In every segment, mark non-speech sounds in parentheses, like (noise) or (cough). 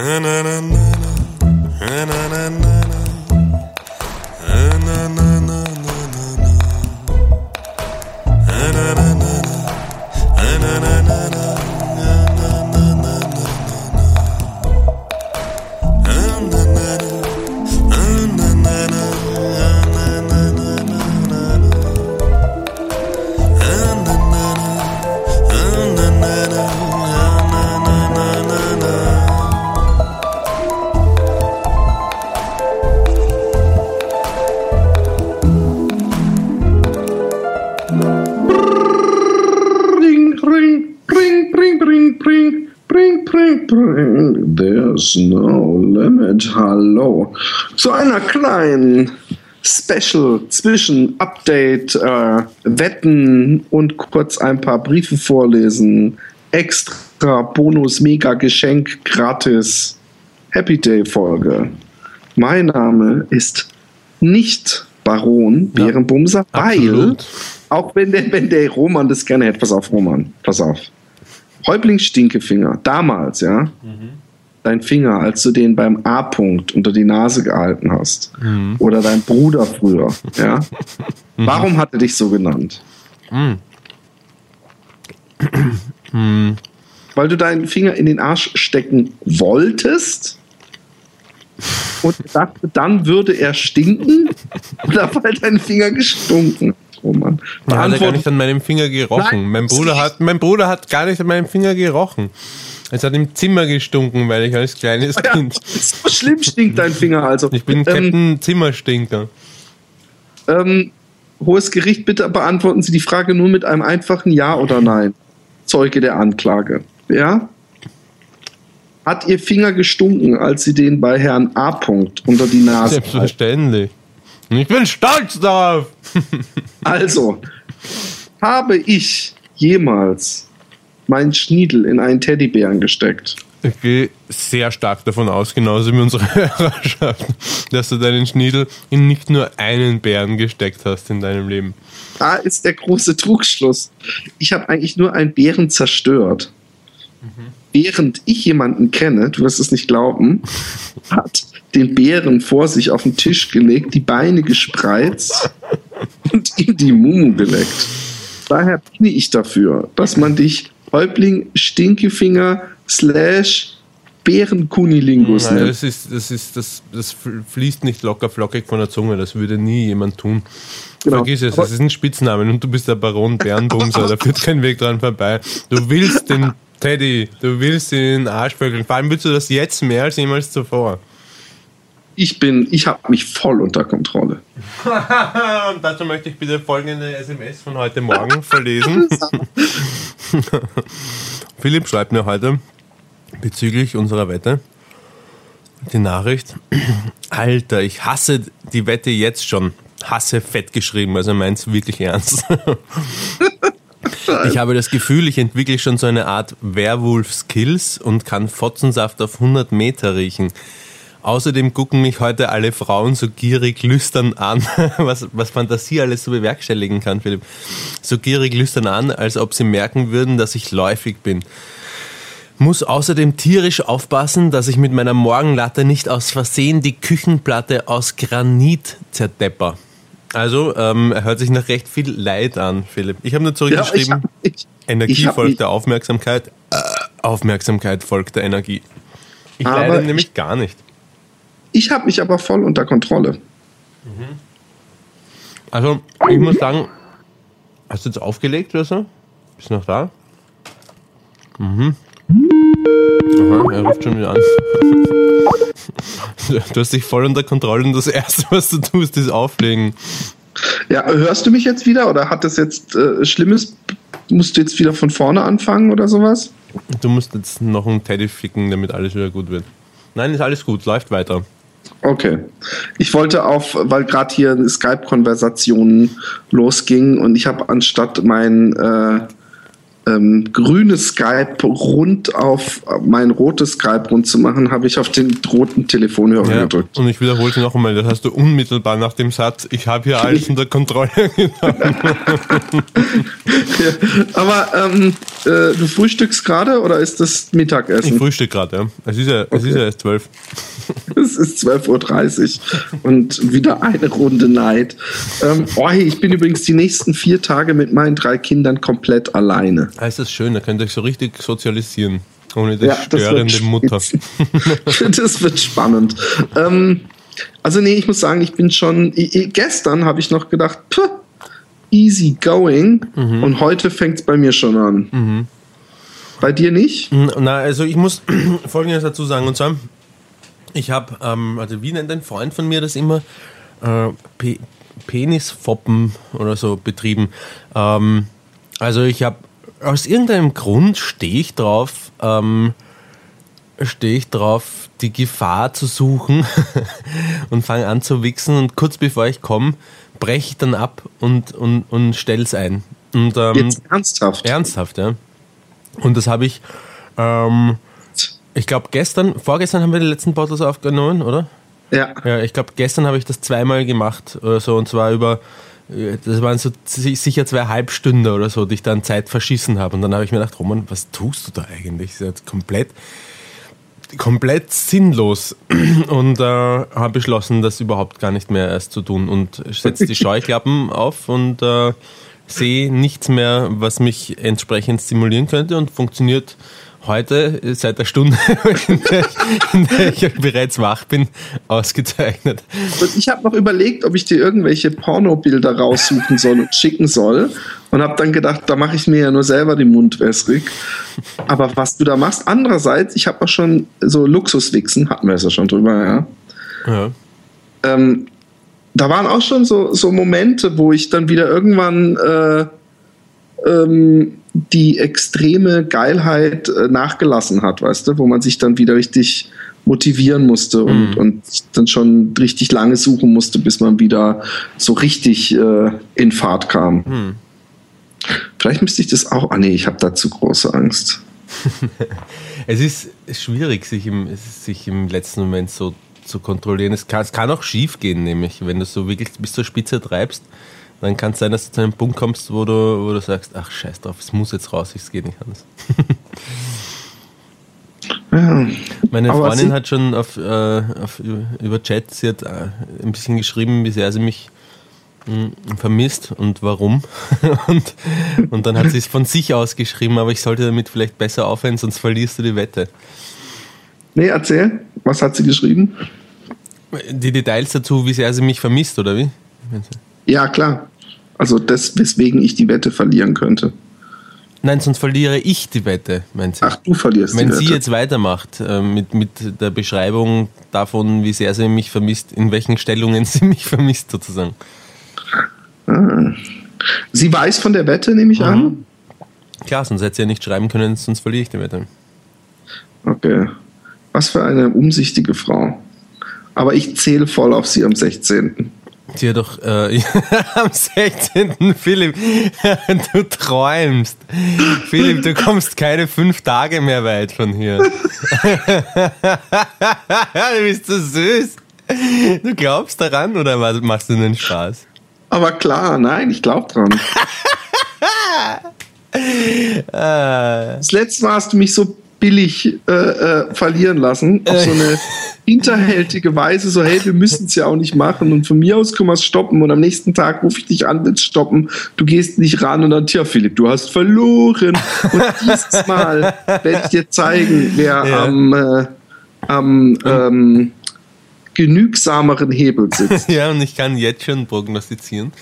And I Zu einer kleinen Special zwischen Update, äh, Wetten und kurz ein paar Briefe vorlesen. Extra Bonus, Mega Geschenk, gratis. Happy Day Folge. Mein Name ist nicht Baron Ja, Bärenbumser, weil auch wenn der, wenn der Roman das gerne hätte, pass auf, Roman, pass auf. Häuptling Stinkefinger, damals, ja, dein Finger, als du den beim A-Punkt unter die Nase gehalten hast, oder dein Bruder früher, (laughs) ja, warum hat er dich so genannt? (clears throat) Weil du deinen Finger in den Arsch stecken wolltest? Und (laughs) dachte, dann würde er stinken? Oder weil dein Finger gestunken hat, Roman? Man hat ja gar nicht an meinem Finger gerochen. Nein, mein, Bruder hat, mein Bruder hat gar nicht an meinem Finger gerochen. Es hat im Zimmer gestunken, weil ich als kleines Ja, Kind. so schlimm stinkt dein Finger also. Ich bin ähm, Captain Zimmerstinker. ähm, Hohes Gericht, bitte beantworten Sie die Frage nur mit einem einfachen Ja oder Nein. Zeuge der Anklage. Ja? Hat Ihr Finger gestunken, als Sie den bei Herrn A. -Punkt unter die Nase halten? Selbstverständlich. Und ich bin stolz darauf. Also, habe ich jemals meinen Schniedel in einen Teddybären gesteckt? Ich gehe sehr stark davon aus, genauso wie unsere (laughs) Hörerschaft, dass du deinen Schniedel in nicht nur einen Bären gesteckt hast in deinem Leben. Da ist der große Trugschluss. Ich habe eigentlich nur einen Bären zerstört. Während ich jemanden kenne, du wirst es nicht glauben, (laughs) hat den Bären vor sich auf den Tisch gelegt, die Beine gespreizt (laughs) und ihm die Mumu geleckt. Daher bin ich dafür, dass man dich Häuptling Stinkefinger slash Bärenkunilingus Nein, nennt. das ist, das ist, das, das fließt nicht locker flockig von der Zunge. Das würde nie jemand tun. Genau. Vergiss es, das ist ein Spitznamen und du bist der Baron Bärenbumser, da führt kein Weg dran vorbei. Du willst den (laughs) Teddy, du willst den Arsch vögeln. Vor allem willst du das jetzt mehr als jemals zuvor. Ich bin, ich habe mich voll unter Kontrolle. (laughs) Und dazu möchte ich bitte folgende SMS von heute Morgen (laughs) verlesen. (laughs) Philipp schreibt mir heute bezüglich unserer Wette die Nachricht. (clears throat) Alter, ich hasse die Wette jetzt schon. Hasse fett geschrieben, also meint es wirklich ernst. Ich habe das Gefühl, ich entwickle schon so eine Art Werwolf-Skills und kann Fotzensaft auf 100 Meter riechen. Außerdem gucken mich heute alle Frauen so gierig lüstern an, (laughs) was, was Fantasie alles so bewerkstelligen kann, Philipp. So gierig lüstern an, als ob sie merken würden, dass ich läufig bin. Muss außerdem tierisch aufpassen, dass ich mit meiner Morgenlatte nicht aus Versehen die Küchenplatte aus Granit zerdepper. Also, ähm, er hört sich nach recht viel Leid an, Philipp. Ich habe nur Ja, ich zurückgeschrieben, hab, ich, Energie ich folgt mich- der Aufmerksamkeit, äh, Aufmerksamkeit folgt der Energie. Ich Aber leide ich- nämlich gar nicht. Ich habe mich aber voll unter Kontrolle. Also, ich muss sagen, hast du jetzt aufgelegt oder so? Bist du noch da? Mhm. Aha, er ruft schon wieder an. (laughs) Du hast dich voll unter Kontrolle und das Erste, was du tust, ist auflegen. Ja, hörst du mich jetzt wieder oder hat das jetzt äh, Schlimmes? Musst du jetzt wieder von vorne anfangen oder sowas? Du musst jetzt noch einen Teddy ficken, damit alles wieder gut wird. Nein, ist alles gut, läuft weiter. Okay. Ich wollte auf, weil gerade hier eine Skype-Konversation losging und ich habe anstatt mein äh, ähm, grünes Skype rund auf mein rotes Skype rund zu machen, habe ich auf den roten Telefonhörer ja, gedrückt. Und ich wiederhole noch einmal, das hast du unmittelbar nach dem Satz, ich habe hier alles unter Kontrolle (laughs) genommen. ja, aber ähm, äh, du frühstückst gerade oder ist das Mittagessen? Ich frühstück gerade, ja. Es ist ja, okay. es ist ja erst zwölf. (laughs) Es ist 12.30 Uhr und wieder eine Runde Neid. Ähm, oh, hey, ich bin übrigens die nächsten vier Tage mit meinen drei Kindern komplett alleine. Ah, ist das schön, da könnt ihr euch so richtig sozialisieren. Ohne die ja, störende Mutter. (laughs) das wird spannend. Ähm, also, nee, ich muss sagen, ich bin schon. Ich, gestern habe ich noch gedacht, puh, easy going. Mhm. Und heute fängt es bei mir schon an. Mhm. Bei dir nicht? Na, also ich muss (clears throat) Folgendes dazu sagen. Und zwar, ich habe, ähm, also wie nennt ein Freund von mir das immer? Äh, Pe Penisfoppen oder so betrieben. Ähm, also ich habe aus irgendeinem Grund stehe ich drauf, ähm, stehe ich drauf, die Gefahr zu suchen (laughs) und fange an zu wichsen und kurz bevor ich komme, breche ich dann ab und, und, und stelle es ein. Und, ähm, Jetzt ernsthaft? Ernsthaft, ja. Und das habe ich, ähm, ich glaube gestern, vorgestern haben wir die letzten Bottles aufgenommen, oder? Ja. Ja, ich glaube gestern habe ich das zweimal gemacht oder so und zwar über das waren so sicher zwei Halbstunden oder so, die ich dann Zeit verschissen habe. Und dann habe ich mir gedacht, Roman, was tust du da eigentlich? Das ist komplett, komplett sinnlos. (clears throat) Und äh, habe beschlossen, das überhaupt gar nicht mehr erst zu tun. Und setze die Scheuklappen (laughs) auf und äh, sehe nichts mehr, was mich entsprechend stimulieren könnte und funktioniert heute seit der Stunde, (laughs) in der, ich, in der ich bereits wach bin, ausgezeichnet. Und ich habe noch überlegt, ob ich dir irgendwelche Pornobilder raussuchen soll und schicken soll. Und habe dann gedacht, da mache ich mir ja nur selber den Mund wässrig. Aber was du da machst, andererseits, ich habe auch schon so Luxuswichsen, hatten wir es ja schon drüber, ja. ja. Ähm, da waren auch schon so, so Momente, wo ich dann wieder irgendwann äh, ähm, die extreme Geilheit äh, nachgelassen hat, weißt du, wo man sich dann wieder richtig motivieren musste und, mhm. und dann schon richtig lange suchen musste, bis man wieder so richtig äh, in Fahrt kam. Mhm. Vielleicht müsste ich das auch. Ah, nee, ich habe da zu große Angst. (laughs) es ist schwierig, sich im, sich im letzten Moment so zu kontrollieren. Es kann, es kann auch schief gehen, nämlich, wenn du so wirklich bis zur Spitze treibst dann kann es sein, dass du zu einem Punkt kommst, wo du, wo du sagst, ach scheiß drauf, es muss jetzt raus, es geht nicht anders. (laughs) Meine Freundin hat schon auf, äh, auf, über Chat, sie hat äh, ein bisschen geschrieben, wie sehr sie mich mh, hm, vermisst und warum. (laughs) und, und dann hat sie es von sich aus geschrieben, aber ich sollte damit vielleicht besser aufhören, sonst verlierst du die Wette. Nee, erzähl, was hat sie geschrieben? Die Details dazu, wie sehr sie mich vermisst, oder wie? Ja, klar. Also das, weswegen ich die Wette verlieren könnte. Nein, sonst verliere ich die Wette, meint sie. Ach, du verlierst Wenn die Wette. Wenn sie jetzt weitermacht äh, mit, mit der Beschreibung davon, wie sehr sie mich vermisst, in welchen Stellungen sie mich (laughs) vermisst sozusagen. Ah. Sie weiß von der Wette, nehme ich mhm. an? Klar, sonst hätte sie ja nicht schreiben können, sonst verliere ich die Wette. Okay. Was für eine umsichtige Frau. Aber ich zähle voll auf sie am 16. Hat doch äh, (laughs) am 16. Philipp, (laughs) du träumst. Philipp, du kommst keine fünf Tage mehr weit von hier. (laughs) du bist so süß. Du glaubst daran oder machst du einen Spaß? Aber klar, nein, ich glaube dran. Das letzte Mal hast du mich so billig äh, äh, verlieren lassen. Auf so eine (laughs) hinterhältige Weise, so hey, wir müssen es ja auch nicht machen und von mir aus können wir es stoppen und am nächsten Tag rufe ich dich an, willst stoppen, du gehst nicht ran und dann, tja Philipp, du hast verloren und dieses Mal werde ich dir zeigen, wer ja. am, äh, am ähm, genügsameren Hebel sitzt. (laughs) ja, und ich kann jetzt schon prognostizieren,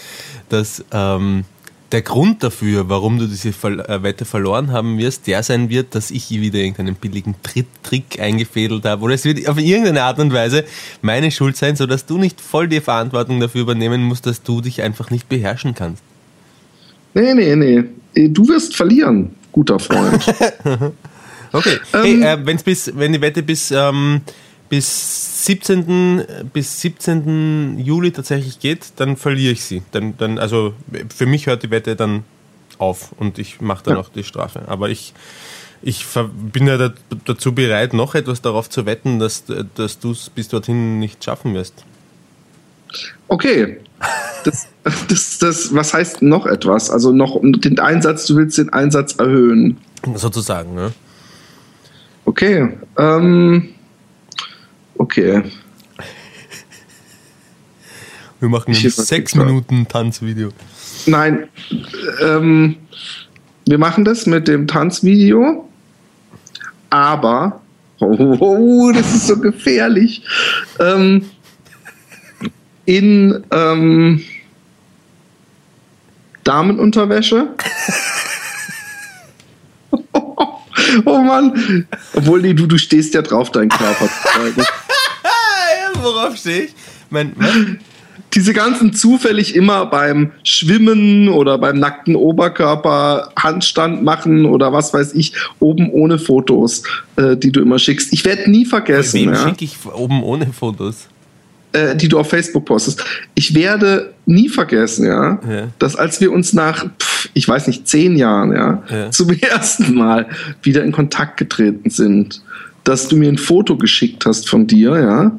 dass ähm, der Grund dafür, warum du diese äh, Wette verloren haben wirst, der sein wird, dass ich wieder irgendeinen billigen Trick eingefädelt habe. Oder es wird auf irgendeine Art und Weise meine Schuld sein, sodass du nicht voll die Verantwortung dafür übernehmen musst, dass du dich einfach nicht beherrschen kannst. Nee, nee, nee. Du wirst verlieren, guter Freund. (laughs) okay. Ähm, hey, äh, wenn's bis, wenn die Wette bis, ähm, bis 17. bis 17. Juli tatsächlich geht, dann verliere ich sie. Dann, dann, also für mich hört die Wette dann auf und ich mache dann ja. auch die Strafe. Aber ich, ich bin ja dazu bereit, noch etwas darauf zu wetten, dass, dass du es bis dorthin nicht schaffen wirst. Okay. Das, das, das, was heißt noch etwas? Also noch den Einsatz, du willst den Einsatz erhöhen. Sozusagen, ne? Okay. Ähm, okay. Wir machen ein sechs Minuten Tanzvideo. Nein, ähm, wir machen das mit dem Tanzvideo, aber, oh, oh das ist so gefährlich, ähm, in ähm, Damenunterwäsche. (laughs) oh Mann. Obwohl, nee, du, du stehst ja drauf, deinen Körper zu zeigen. Worauf stehe ich? Mein, mein, diese ganzen zufällig immer beim Schwimmen oder beim nackten Oberkörper Handstand machen oder was weiß ich, oben ohne Fotos, äh, die du immer schickst. Ich werde nie vergessen. Wem ja, schicke ich oben ohne Fotos? Äh, die du auf Facebook postest. Ich werde nie vergessen, ja, ja. dass als wir uns nach, pff, ich weiß nicht, zehn Jahren, ja, ja, zum (laughs) ersten Mal wieder in Kontakt getreten sind, dass du mir ein Foto geschickt hast von dir, ja,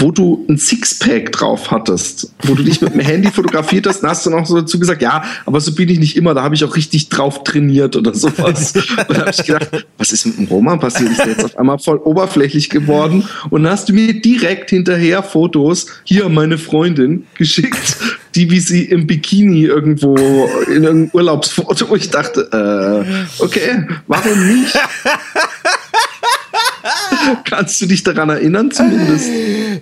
wo du ein Sixpack drauf hattest, wo du dich mit dem Handy fotografiert hast, dann hast du noch so dazu gesagt, ja, aber so bin ich nicht immer, da habe ich auch richtig drauf trainiert oder sowas. Und da habe ich gedacht, was ist mit dem Roman passiert? Ist der jetzt auf einmal voll oberflächlich geworden? Und dann hast du mir direkt hinterher Fotos, hier meine Freundin, geschickt, die wie sie im Bikini irgendwo in irgendeinem Urlaubsfoto, wo ich dachte, äh, okay, warum nicht? (laughs) Kannst du dich daran erinnern zumindest?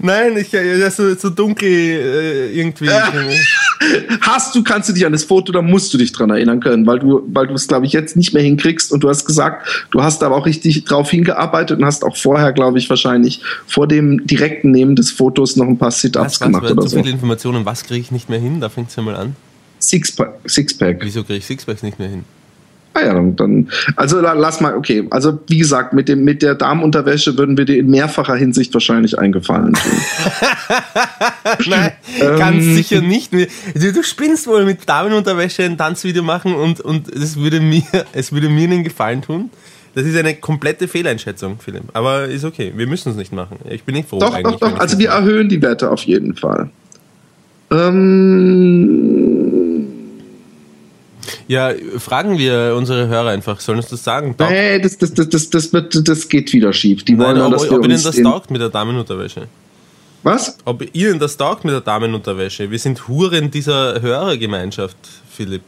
Nein, ich ja so, so dunkel äh, irgendwie. (laughs) hast du, kannst du dich an das Foto, da musst du dich daran erinnern können, weil du, weil du es, glaube ich, jetzt nicht mehr hinkriegst und du hast gesagt, du hast aber auch richtig drauf hingearbeitet und hast auch vorher, glaube ich, wahrscheinlich vor dem direkten Nehmen des Fotos noch ein paar Sit-Ups gemacht oder so. so viele Informationen, was kriege ich nicht mehr hin? Da fängt es ja mal an. Sixpack. Sixpack. Wieso kriege ich Sixpacks nicht mehr hin? Ah ja, dann, dann also lass mal, okay. Also wie gesagt, mit, dem, mit der Damenunterwäsche würden wir dir in mehrfacher Hinsicht wahrscheinlich eingefallen tun. (laughs) Nein, ähm, ganz sicher nicht. Du, du spinnst wohl mit Damenunterwäsche ein Tanzvideo machen und, und es, würde mir, (laughs) es würde mir einen Gefallen tun. Das ist eine komplette Fehleinschätzung, Philipp. Aber ist okay. Wir müssen es nicht machen. Ich bin nicht froh. Doch, doch, doch. Also wir erhöhen die Werte auf jeden Fall. Ähm, ja, fragen wir unsere Hörer einfach, sollen uns das sagen? Taugt? Nee, das, das, das, das, das, wird, das geht wieder schief. Die Nein, wollen, ob, dass ob ihnen das taugt mit der Damenunterwäsche. Was? Ob ihnen das taugt mit der Damenunterwäsche. Wir sind Huren dieser Hörergemeinschaft, Philipp.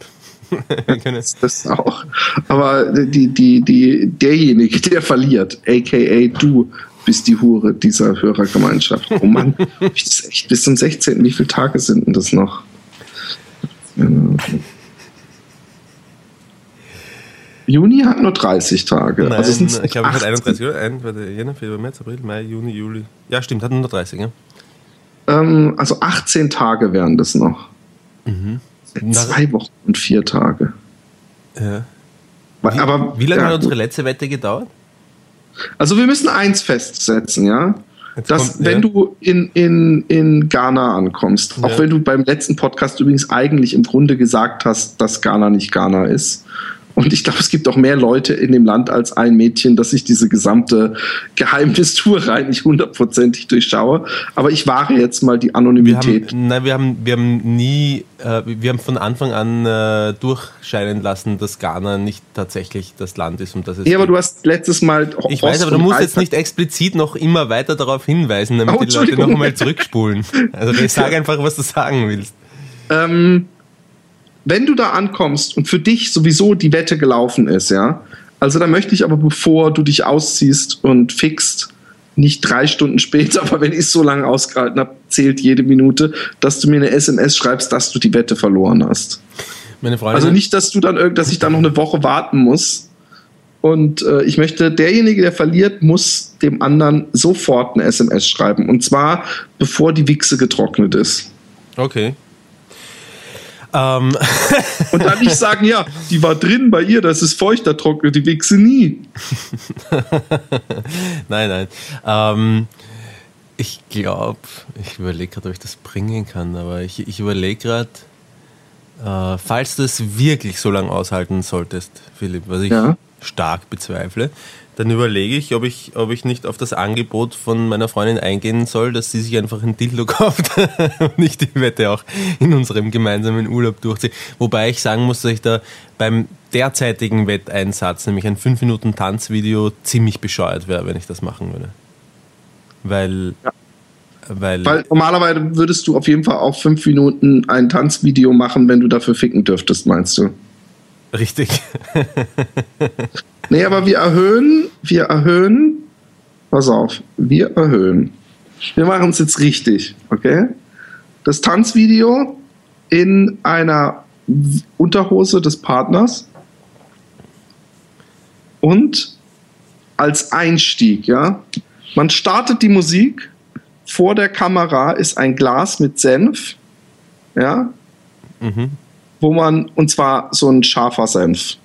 (laughs) das, das auch. Aber die, die, die, derjenige, der verliert, aka du, bist die Hure dieser Hörergemeinschaft. Oh Mann, (laughs) das ist echt bis zum 16. Wie viele Tage sind denn das noch? Juni hat nur 30 Tage. Nein, also sind ich glaube, es hat 31, oder? Ein, warte, Jänner, Februar, März, April, Mai, Juni, Juli. Ja, stimmt, hat nur 30, ja. Ähm, also 18 Tage wären das noch. Mhm. Zwei Wochen und vier Tage. Ja. Wie, Aber, wie lange ja, hat unsere letzte Wette gedauert? Also wir müssen eins festsetzen, ja. Jetzt dass kommt, wenn ja. du in, in, in Ghana ankommst, ja. auch wenn du beim letzten Podcast übrigens eigentlich im Grunde gesagt hast, dass Ghana nicht Ghana ist, und ich glaube, es gibt auch mehr Leute in dem Land als ein Mädchen, dass ich diese gesamte Geheimnistuerei nicht hundertprozentig durchschaue. Aber ich wahre jetzt mal die Anonymität. Wir haben, nein, wir haben, wir haben nie, äh, wir haben von Anfang an äh, durchscheinen lassen, dass Ghana nicht tatsächlich das Land ist, um das es Ja, aber du hast letztes Mal. Ich weiß, aber du musst jetzt nicht explizit noch immer weiter darauf hinweisen, damit oh, die Leute noch einmal zurückspulen. Also ich sage einfach, was du sagen willst. Ähm, wenn du da ankommst und für dich sowieso die Wette gelaufen ist, ja, also da möchte ich aber, bevor du dich ausziehst und fixst, nicht drei Stunden später, (laughs) aber wenn ich so lange ausgehalten habe, zählt jede Minute, dass du mir eine SMS schreibst, dass du die Wette verloren hast. Also nicht, dass du dann irgend, dass ich dann noch eine Woche warten muss. Und äh, ich möchte, derjenige, der verliert, muss dem anderen sofort eine SMS schreiben. Und zwar, bevor die Wichse getrocknet ist. Okay. Ähm. (laughs) Und dann nicht sagen, ja, die war drin bei ihr, das ist feucht, da trocknet die Wichse nie. (laughs) nein, nein. Ähm, ich glaube, ich überlege gerade, ob ich das bringen kann, aber ich, ich überlege gerade, Äh, falls du es wirklich so lange aushalten solltest, Philipp, was ich ja. stark bezweifle, dann überlege ich, ob ich, ob ich nicht auf das Angebot von meiner Freundin eingehen soll, dass sie sich einfach ein Dildo (laughs) kauft und nicht die Wette auch in unserem gemeinsamen Urlaub durchzieht. Wobei ich sagen muss, dass ich da beim derzeitigen Wetteinsatz, nämlich ein 5 Minuten Tanzvideo, ziemlich bescheuert wäre, wenn ich das machen würde. Weil ja. Weil, Weil, normalerweise würdest du auf jeden Fall auch fünf Minuten ein Tanzvideo machen, wenn du dafür ficken dürftest, meinst du? Richtig. (laughs) nee, aber wir erhöhen, wir erhöhen, pass auf, wir erhöhen. Wir machen es jetzt richtig, okay? Das Tanzvideo in einer Unterhose des Partners und als Einstieg, ja. Man startet die Musik vor der Kamera ist ein Glas mit Senf, ja, mhm. wo man, und zwar so ein scharfer Senf,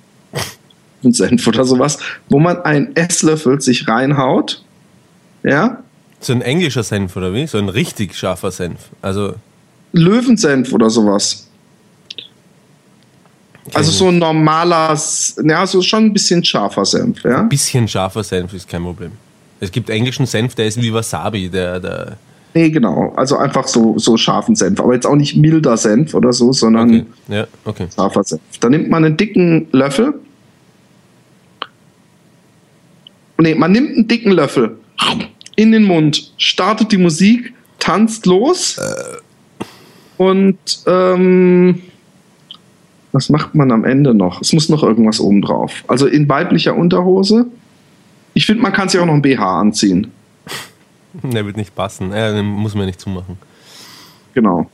Senf oder sowas, wo man einen Esslöffel sich reinhaut, ja. So ein englischer Senf oder wie? So ein richtig scharfer Senf, also. Löwensenf oder sowas. Also so ein normaler, ja, so schon ein bisschen scharfer Senf, ja. Ein bisschen scharfer Senf ist kein Problem. Es gibt englischen Senf, der ist wie Wasabi, der, der Nee, genau. Also einfach so, so scharfen Senf. Aber jetzt auch nicht milder Senf oder so, sondern okay. Ja, okay. scharfer Senf. Da nimmt man einen dicken Löffel. Nee, man nimmt einen dicken Löffel in den Mund, startet die Musik, tanzt los äh. und ähm, was macht man am Ende noch? Es muss noch irgendwas oben drauf. Also in weiblicher Unterhose ich finde, man kann sich auch noch ein BH anziehen. Der wird nicht passen. Ja, den muss man nicht zumachen. Genau.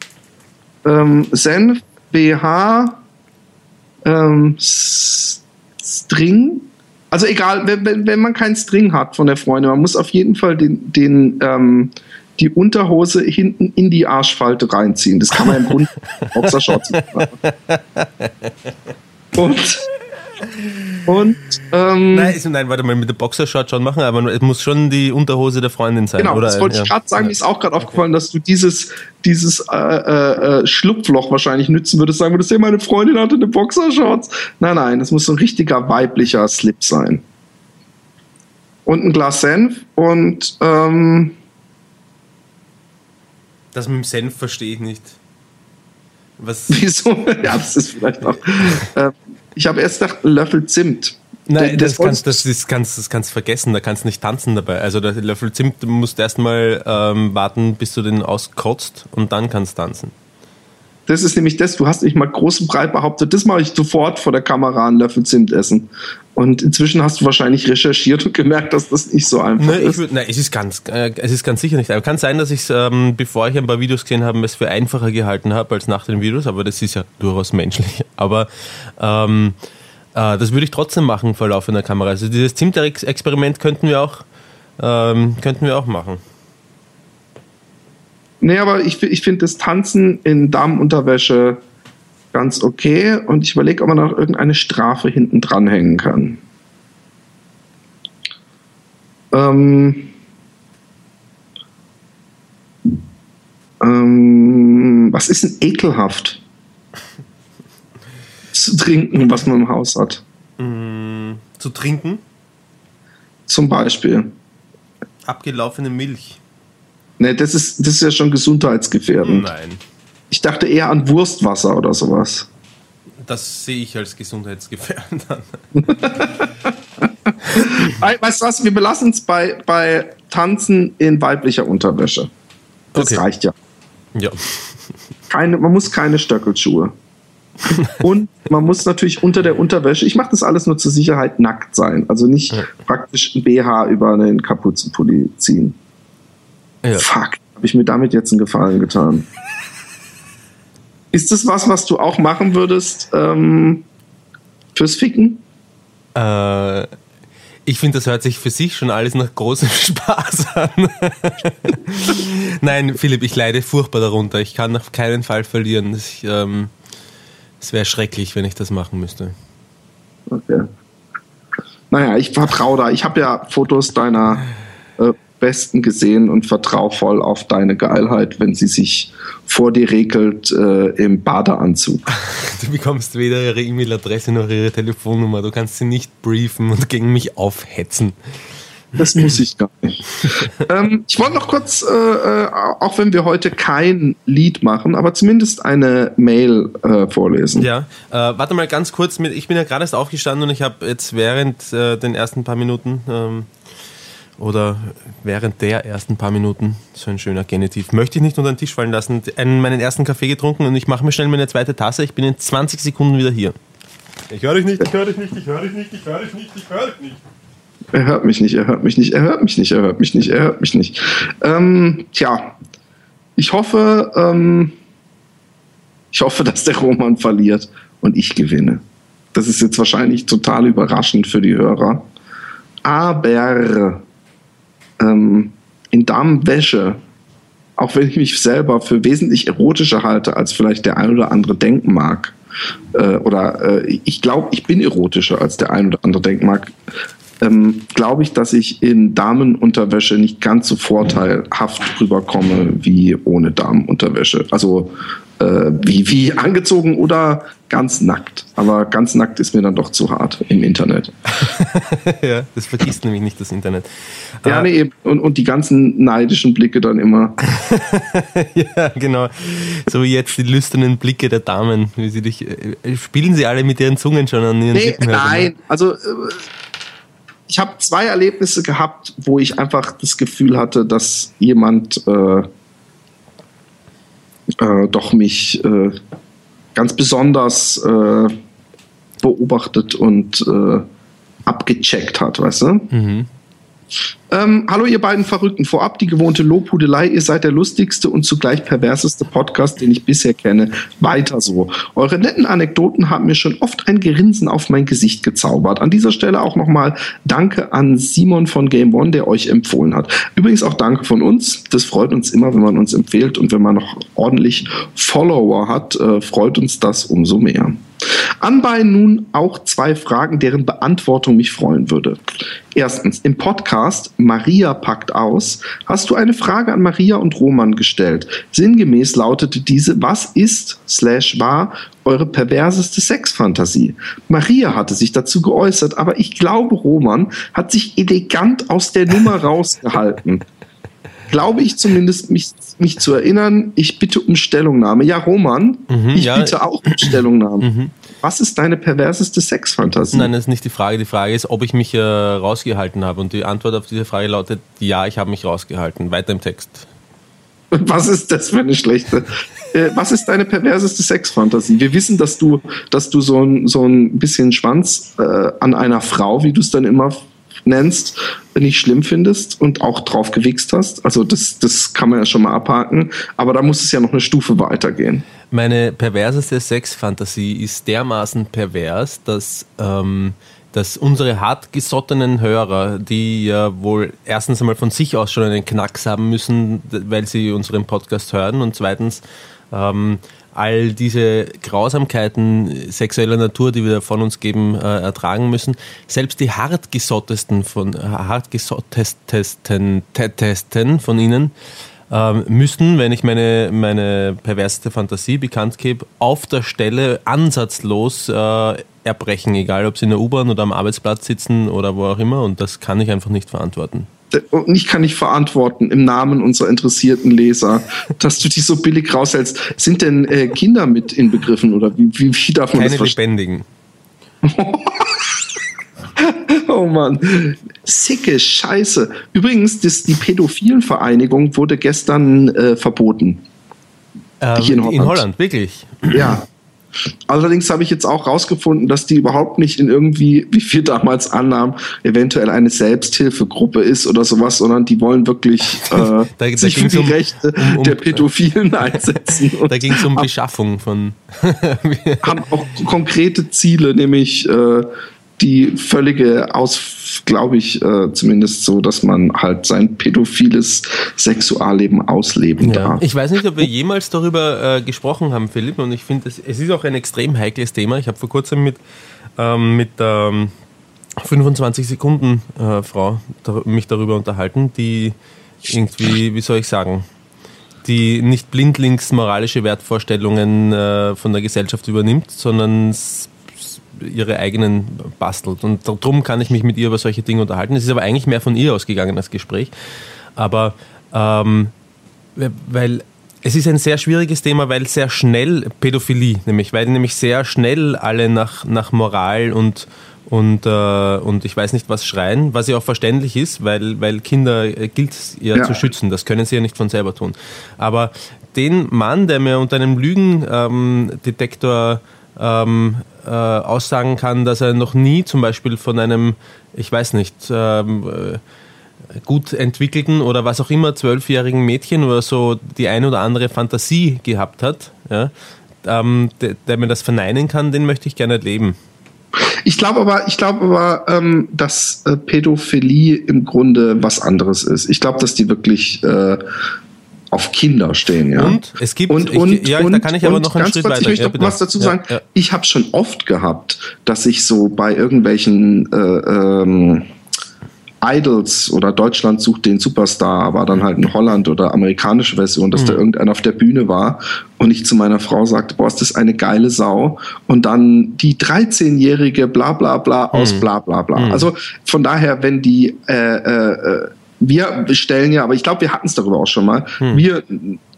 Ähm, Senf, BH, ähm, String. Also egal, wenn, wenn man keinen String hat von der Freundin, man muss auf jeden Fall den, den ähm, die Unterhose hinten in die Arschfalte reinziehen. Das kann man im Grund Boxershorts (laughs) machen. Und und ähm, nein, ist, nein, warte mal, mit der Boxershort schon machen, aber es muss schon die Unterhose der Freundin sein. Genau, oder? das wollte ja. ich gerade sagen. Mir ist auch gerade okay. aufgefallen, dass du dieses, dieses äh, äh, äh, Schlupfloch wahrscheinlich nützen würdest. Sagen würdest, ja, meine Freundin hatte eine Boxershorts. Nein, nein, das muss so ein richtiger weiblicher Slip sein. Und ein Glas Senf und ähm, das mit dem Senf verstehe ich nicht. Was? Wieso? (laughs) ja, das ist vielleicht auch. (laughs) Äh, ich habe erst gedacht, Löffel Zimt. Nein, das, das, kannst, das, das, kannst, das kannst vergessen, da kannst du nicht tanzen dabei. Also der Löffel Zimt, du musst erstmal ähm, warten, bis du den auskotzt und dann kannst tanzen. Das ist nämlich das, du hast nicht mal groß und breit behauptet, das mache ich sofort vor der Kamera einen Löffel Zimt essen. Und inzwischen hast du wahrscheinlich recherchiert und gemerkt, dass das nicht so einfach nee, ist. Würd, nein, es ist ganz, äh, es ist ganz sicher nicht. Aber kann sein, dass ich es, ähm, bevor ich ein paar Videos gesehen habe, es für einfacher gehalten habe als nach den Videos, aber das ist ja durchaus menschlich. (laughs) Aber ähm, äh, das würde ich trotzdem machen vor laufender Kamera. Also dieses Zimt-Experiment könnten wir auch, ähm, könnten wir auch machen. Nee, aber ich, ich finde das Tanzen in Damenunterwäsche ganz okay und ich überlege, ob man noch irgendeine Strafe hinten dranhängen kann. Ähm, ähm, was ist denn ekelhaft (laughs) zu trinken, was man im Haus hat? Mm, zu trinken? Zum Beispiel. Abgelaufene Milch. Ne, das ist, das ist ja schon gesundheitsgefährdend. Nein. Ich dachte eher an Wurstwasser oder sowas. Das sehe ich als gesundheitsgefährdend an. (laughs) weißt du was, wir belassen es bei, bei Tanzen in weiblicher Unterwäsche. Das okay. reicht ja. Ja. Keine, man muss keine Stöckelschuhe. (laughs) Und man muss natürlich unter der Unterwäsche, ich mache das alles nur zur Sicherheit, nackt sein. Also nicht ja. praktisch ein BH über einen Kapuzenpulli ziehen. Ja. Fuck, habe ich mir damit jetzt einen Gefallen getan. Ist das was, was du auch machen würdest ähm, fürs Ficken? Äh, ich finde, das hört sich für sich schon alles nach großem (laughs) Spaß an. (laughs) Nein, Philipp, ich leide furchtbar darunter. Ich kann auf keinen Fall verlieren. Ich, ähm, es wäre schrecklich, wenn ich das machen müsste. Okay. Naja, ich vertraue da. Ich habe ja Fotos deiner äh, besten gesehen und vertraue voll auf deine Geilheit, wenn sie sich vor dir regelt äh, im Badeanzug. (laughs) Du bekommst weder ihre E-Mail-Adresse noch ihre Telefonnummer. Du kannst sie nicht briefen und gegen mich aufhetzen. Das muss ich gar nicht. (laughs) ähm, ich wollte noch kurz, äh, äh, auch wenn wir heute kein Lied machen, aber zumindest eine Mail äh, vorlesen. Ja, äh, warte mal ganz kurz. Mit, ich bin ja gerade erst aufgestanden und ich habe jetzt während äh, den ersten paar Minuten ähm, oder während der ersten paar Minuten, so ein schöner Genitiv, möchte ich nicht unter den Tisch fallen lassen, einen, meinen ersten Kaffee getrunken und ich mache mir schnell meine zweite Tasse. Ich bin in 20 Sekunden wieder hier. Ich höre dich nicht, ich höre dich nicht, ich höre dich nicht, ich höre dich nicht, ich höre dich nicht. Er hört mich nicht, er hört mich nicht, er hört mich nicht, er hört mich nicht, er hört mich nicht. Ähm, tja, ich hoffe, ähm, ich hoffe, dass der Roman verliert und ich gewinne. Das ist jetzt wahrscheinlich total überraschend für die Hörer. Aber ähm, in Damenwäsche, auch wenn ich mich selber für wesentlich erotischer halte, als vielleicht der ein oder andere denken mag, äh, oder äh, ich glaube, ich bin erotischer, als der ein oder andere denken mag, ähm, glaube ich, dass ich in Damenunterwäsche nicht ganz so vorteilhaft rüberkomme wie ohne Damenunterwäsche. Also äh, wie, wie angezogen oder ganz nackt. Aber ganz nackt ist mir dann doch zu hart im Internet. (laughs) ja, das vergisst nämlich nicht das Internet. Ja, ah. nee, eben. Und, und die ganzen neidischen Blicke dann immer. (laughs) ja, genau. So wie jetzt die lüsternen Blicke der Damen. Wie sie dich, äh, spielen sie alle mit ihren Zungen schon an ihren nee, Lippen? Nein, also äh, ich habe zwei Erlebnisse gehabt, wo ich einfach das Gefühl hatte, dass jemand äh, äh, doch mich äh, ganz besonders äh, beobachtet und äh, abgecheckt hat, weißt du? Mhm. Ähm, hallo ihr beiden Verrückten. Vorab die gewohnte Lobhudelei. Ihr seid der lustigste und zugleich perverseste Podcast, den ich bisher kenne. Weiter so. Eure netten Anekdoten haben mir schon oft ein Grinsen auf mein Gesicht gezaubert. An dieser Stelle auch nochmal Danke an Simon von Game One, der euch empfohlen hat. Übrigens auch Danke von uns. Das freut uns immer, wenn man uns empfiehlt und wenn man noch ordentlich Follower hat, äh, freut uns das umso mehr. Anbei nun auch zwei Fragen, deren Beantwortung mich freuen würde. Erstens, im Podcast Maria packt aus, hast du eine Frage an Maria und Roman gestellt. Sinngemäß lautete diese, was ist, slash war, eure perverseste Sexfantasie? Maria hatte sich dazu geäußert, aber ich glaube, Roman hat sich elegant aus der Nummer (laughs) rausgehalten glaube ich zumindest, mich, mich zu erinnern. Ich bitte um Stellungnahme. Ja, Roman, mhm, ich ja. bitte auch um Stellungnahme. Mhm. Was ist deine perverseste Sexfantasie? Nein, das ist nicht die Frage. Die Frage ist, ob ich mich äh, rausgehalten habe. Und die Antwort auf diese Frage lautet, ja, ich habe mich rausgehalten. Weiter im Text. (laughs) Was ist das für eine schlechte? Äh, was ist deine perverseste Sexfantasie? Wir wissen, dass du, dass du so ein, so ein bisschen Schwanz äh, an einer Frau, wie du es dann immer nennst, nicht schlimm findest und auch drauf gewichst hast. Also das, das kann man ja schon mal abhaken. Aber da muss es ja noch eine Stufe weitergehen. Meine perverseste Sexfantasie ist dermaßen pervers, dass, ähm, dass unsere hartgesottenen Hörer, die ja wohl erstens einmal von sich aus schon einen Knacks haben müssen, weil sie unseren Podcast hören und zweitens ähm, all diese Grausamkeiten sexueller Natur, die wir von uns geben, äh, ertragen müssen. Selbst die hartgesottesten von hartgesottesten Testen von ihnen äh, müssen, wenn ich meine, meine perverste Fantasie bekannt gebe, auf der Stelle ansatzlos äh, erbrechen, egal ob sie in der U-Bahn oder am Arbeitsplatz sitzen oder wo auch immer. Und das kann ich einfach nicht verantworten und ich kann nicht verantworten im Namen unserer interessierten Leser, dass du die so billig raushältst. Sind denn äh, Kinder mit inbegriffen oder wie, wie, wie darf man Keine das verstehen? lebendigen. (laughs) (laughs) oh Mann. Sicke Scheiße. Übrigens, das, die Pädophilenvereinigung wurde gestern äh, verboten. Ähm, in, Holland. in Holland, wirklich? Ja. Allerdings habe ich jetzt auch rausgefunden, dass die überhaupt nicht in irgendwie, wie wir damals annahmen, eventuell eine Selbsthilfegruppe ist oder sowas, sondern die wollen wirklich (laughs) äh, da, da sich für die um, Rechte um, um, der Pädophilen (laughs) einsetzen. Da ging es um Beschaffung von. haben auch konkrete Ziele, nämlich äh, die völlige Aus, glaube ich, äh, zumindest so, dass man halt sein pädophiles Sexualleben ausleben ja. darf. Ich weiß nicht, ob wir jemals darüber äh, gesprochen haben, Philipp, und ich finde, es ist auch ein extrem heikles Thema. Ich habe vor kurzem mit, ähm, mit ähm, 25 Sekunden, äh, Frau, da, mich darüber unterhalten, die irgendwie, wie soll ich sagen, die nicht blindlings moralische Wertvorstellungen äh, von der Gesellschaft übernimmt, sondern ihre eigenen bastelt. Und darum kann ich mich mit ihr über solche Dinge unterhalten. Es ist aber eigentlich mehr von ihr ausgegangen, das Gespräch. Aber ähm, weil es ist ein sehr schwieriges Thema, weil sehr schnell Pädophilie, nämlich, weil nämlich sehr schnell alle nach, nach Moral und, und, äh, und ich weiß nicht was schreien, was ja auch verständlich ist, weil, weil Kinder äh, gilt ja, ja, zu schützen, das können sie ja nicht von selber tun. Aber den Mann, der mir unter einem Lügendetektor ähm, äh, aussagen kann, dass er noch nie zum Beispiel von einem, ich weiß nicht, ähm, äh, gut entwickelten oder was auch immer zwölfjährigen Mädchen oder so die ein oder andere Fantasie gehabt hat, ja, ähm, der, der, mir das verneinen kann, den möchte ich gerne erleben. Ich glaube aber, ich glaube aber, ähm, dass äh, Pädophilie im Grunde was anderes ist. Ich glaube, dass die wirklich äh, auf Kinder stehen, ja. Und es gibt, und, und, ich, ja, und, da kann ich aber noch einen Schritt kurz, weiter. Ich möchte noch was dazu sagen. Ja, ja. Ich habe schon oft gehabt, dass ich so bei irgendwelchen äh, ähm, Idols oder Deutschland sucht den Superstar, war dann halt in Holland oder amerikanische Version, dass mhm. da irgendeiner auf der Bühne war und ich zu meiner Frau sagte, boah, ist das eine geile Sau und dann die 13-jährige bla bla bla aus mhm. bla bla bla. Mhm. Also von daher, wenn die äh, äh, wir stellen ja, aber ich glaube, wir hatten es darüber auch schon mal, mhm. wir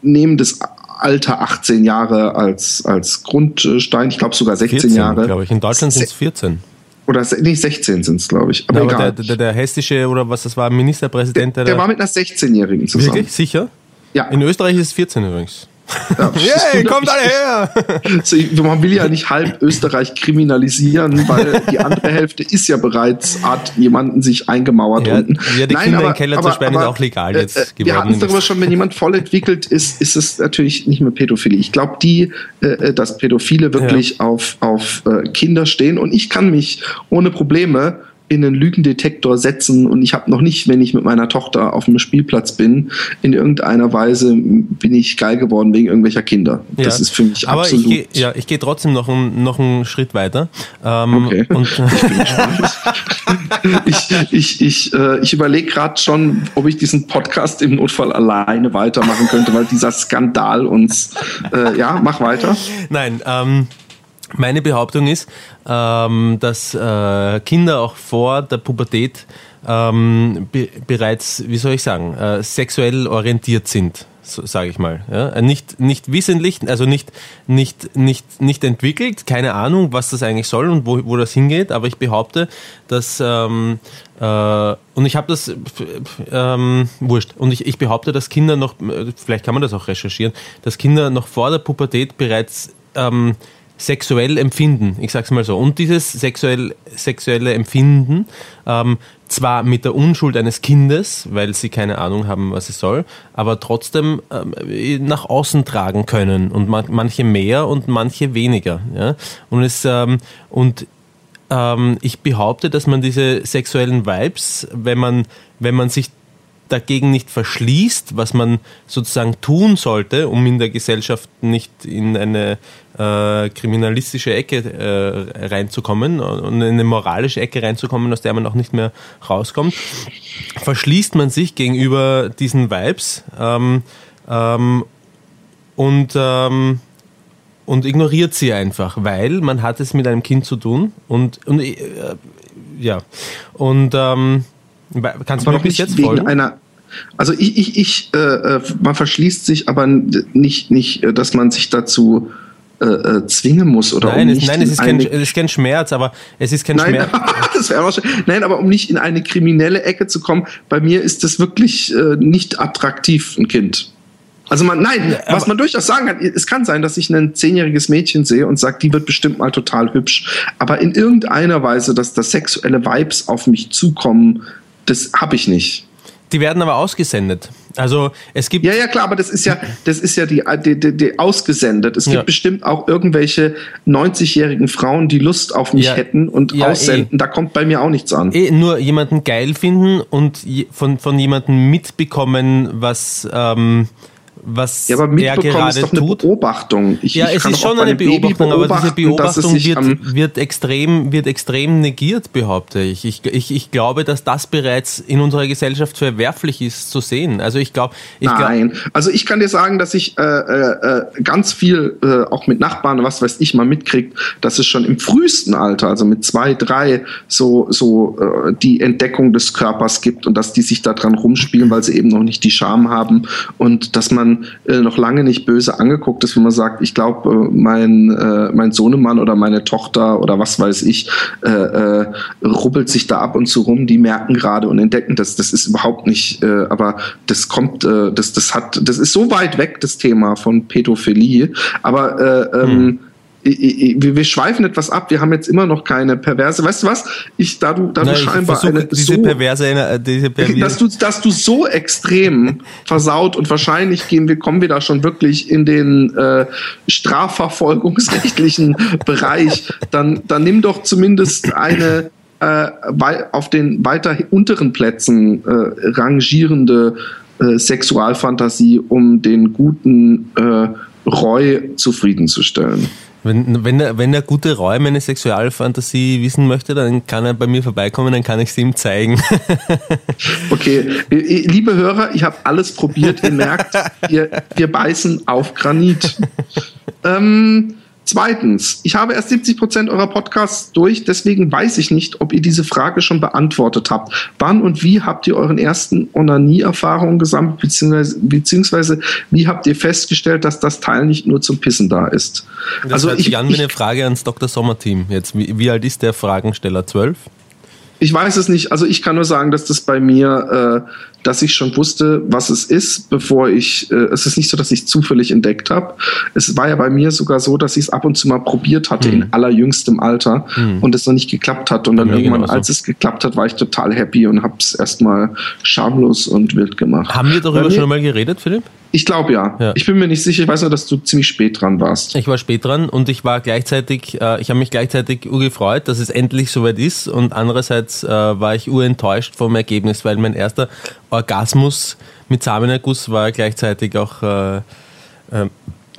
nehmen das Alter 18 Jahre als, als Grundstein, ich glaube sogar 16 14, Jahre. glaube ich. In Deutschland sind es 14. Oder nicht 16 sind es, glaube ich. Aber, ja, aber der, der, der, hessische oder was das war, Ministerpräsident. Der, der war mit einer 16-Jährigen zusammen. Wirklich? Sicher? Ja. In Österreich ist es 14 übrigens. Ja, (laughs) Yay, kommt alle her! (laughs) man will ja nicht halb Österreich kriminalisieren, weil die andere Hälfte ist ja bereits, hat jemanden sich eingemauert ja, unten. Ja, die Nein, Kinder aber, in Keller aber, zu sperren aber, ist auch legal jetzt äh, geworden. Wir hatten es darüber schon, wenn jemand voll entwickelt ist, ist es natürlich nicht mehr Pädophilie. Ich glaube, die, äh, äh, dass Pädophile wirklich ja. auf, auf äh, Kinder stehen und ich kann mich ohne Probleme in einen Lügendetektor setzen und ich habe noch nicht, wenn ich mit meiner Tochter auf dem Spielplatz bin, in irgendeiner Weise bin ich geil geworden wegen irgendwelcher Kinder. Ja. Das ist für mich Aber absolut. Ich geh, ja, ich gehe trotzdem noch, ein, noch einen Schritt weiter. Ähm, okay. Und ich ich, ich, äh, ich überlege gerade schon, ob ich diesen Podcast im Notfall alleine weitermachen könnte, weil dieser Skandal uns. Äh, ja, mach weiter. Nein, ähm, meine Behauptung ist, ähm, dass äh, Kinder auch vor der Pubertät ähm, be bereits, wie soll ich sagen, äh, sexuell orientiert sind, so, sage ich mal. Ja? Nicht, nicht wissentlich, also nicht, nicht, nicht, nicht entwickelt, keine Ahnung, was das eigentlich soll und wo, wo das hingeht, aber ich behaupte, dass, ähm, äh, und ich habe das, ähm, wurscht, und ich, ich behaupte, dass Kinder noch, vielleicht kann man das auch recherchieren, dass Kinder noch vor der Pubertät bereits ähm, sexuell empfinden. Ich sag's mal so. Und dieses sexuell, sexuelle Empfinden, ähm, zwar mit der Unschuld eines Kindes, weil sie keine Ahnung haben, was es soll, aber trotzdem ähm, nach außen tragen können. Und man, manche mehr und manche weniger. Ja? Und es, ähm, und ähm, ich behaupte, dass man diese sexuellen Vibes, wenn man, wenn man sich dagegen nicht verschließt, was man sozusagen tun sollte, um in der Gesellschaft nicht in eine äh, kriminalistische Ecke äh, reinzukommen und in eine moralische Ecke reinzukommen, aus der man auch nicht mehr rauskommt, verschließt man sich gegenüber diesen Vibes ähm, ähm, und, ähm, und ignoriert sie einfach, weil man hat es mit einem Kind zu tun und, und äh, ja und ähm, kannst du mir bis jetzt folgen? Einer also ich, ich, ich äh, äh, man verschließt sich aber nicht, nicht, äh, dass man sich dazu äh, äh, zwingen muss oder nein, um es, nein, es ist, kein, es ist kein Schmerz, aber es ist kein nein, Schmerz. (laughs) das wäre nein, aber um nicht in eine kriminelle Ecke zu kommen, bei mir ist das wirklich äh, nicht attraktiv, ein Kind. Also man, nein, aber was man durchaus sagen kann, es kann sein, dass ich ein zehnjähriges Mädchen sehe und sage, die wird bestimmt mal total hübsch. Aber in irgendeiner Weise, dass da sexuelle Vibes auf mich zukommen, das habe ich nicht. Die werden aber ausgesendet. Also es gibt. Ja, ja, klar, aber das ist ja, das ist ja die, die, die, die ausgesendet. Es gibt ja. bestimmt auch irgendwelche 90-jährigen Frauen, die Lust auf mich ja. hätten und ja, aussenden. Eh. Da kommt bei mir auch nichts an. Eh, nur jemanden geil finden und von, von jemandem mitbekommen, was. Ähm, was ja, aber er gerade ist doch eine tut. Beobachtung. Ich, ja, ich es ist schon eine Beobachtung, aber diese Beobachtung wird, wird, extrem, wird extrem negiert, behaupte ich. Ich, ich. ich glaube, dass das bereits in unserer Gesellschaft verwerflich ist zu sehen. Also ich glaube, ich Nein, glaub, also ich kann dir sagen, dass ich äh, äh, ganz viel äh, auch mit Nachbarn, was weiß ich, mal mitkriegt, dass es schon im frühesten Alter, also mit zwei, drei, so so äh, die Entdeckung des Körpers gibt und dass die sich daran rumspielen, weil sie eben noch nicht die Scham haben und dass man äh, noch lange nicht böse angeguckt ist, wenn man sagt, ich glaube, äh, mein, äh, mein Sohnemann oder meine Tochter oder was weiß ich, äh, äh, rubbelt sich da ab und zu rum, die merken gerade und entdecken das. Das ist überhaupt nicht, äh, aber das kommt, äh, das, das hat, das ist so weit weg, das Thema von Pädophilie. Aber äh, ähm, hm wir, wir schweifen etwas ab. Wir haben jetzt immer noch keine perverse. Weißt du was? Ich, da du, da Nein, du scheinbar eine diese so, perverse, äh, diese (laughs) perverse dass du, dass du so extrem (laughs) versaut und wahrscheinlich gehen wir, kommen wir da schon wirklich in den äh, strafverfolgungsrechtlichen (laughs) Bereich. Dann, dann nimm doch zumindest eine äh, auf den weiter unteren Plätzen äh, rangierende äh, Sexualfantasie, um den guten äh, Roy zufriedenzustellen. Wenn, wenn, er, wenn er gute Räume, eine Sexualfantasie wissen möchte, dann kann er bei mir vorbeikommen, dann kann ich es ihm zeigen. (laughs) okay, liebe Hörer, ich habe alles probiert. Ihr merkt, (laughs) wir, wir beißen auf Granit. Ähm, Zweitens, ich habe erst 70 Prozent eurer Podcasts durch, deswegen weiß ich nicht, ob ihr diese Frage schon beantwortet habt. Wann und wie habt ihr euren ersten Onanie-Erfahrungen gesammelt, beziehungsweise, beziehungsweise wie habt ihr festgestellt, dass das Teil nicht nur zum Pissen da ist? Das also hört ich, sich an wie eine Frage ans Dr. Sommer-Team. Jetzt, wie, wie alt ist der Fragensteller? Zwölf? Ich weiß es nicht. Also ich kann nur sagen, dass das bei mir äh, dass ich schon wusste, was es ist, bevor ich, äh, es ist nicht so, dass ich es zufällig entdeckt habe. Es war ja bei mir sogar so, dass ich es ab und zu mal probiert hatte mhm. in allerjüngstem Alter mhm. und es noch nicht geklappt hat. Und dann irgendwann, genauso. als es geklappt hat, war ich total happy und habe es erstmal schamlos und wild gemacht. Haben wir darüber schon mal geredet, Philipp? Ich glaube ja. ja. Ich bin mir nicht sicher. Ich weiß nur, dass du ziemlich spät dran warst. Ich war spät dran und ich war gleichzeitig, äh, ich habe mich gleichzeitig gefreut, dass es endlich soweit ist und andererseits äh, war ich urenttäuscht vom Ergebnis, weil mein erster Orgasmus mit Samenerguss war gleichzeitig auch äh, äh,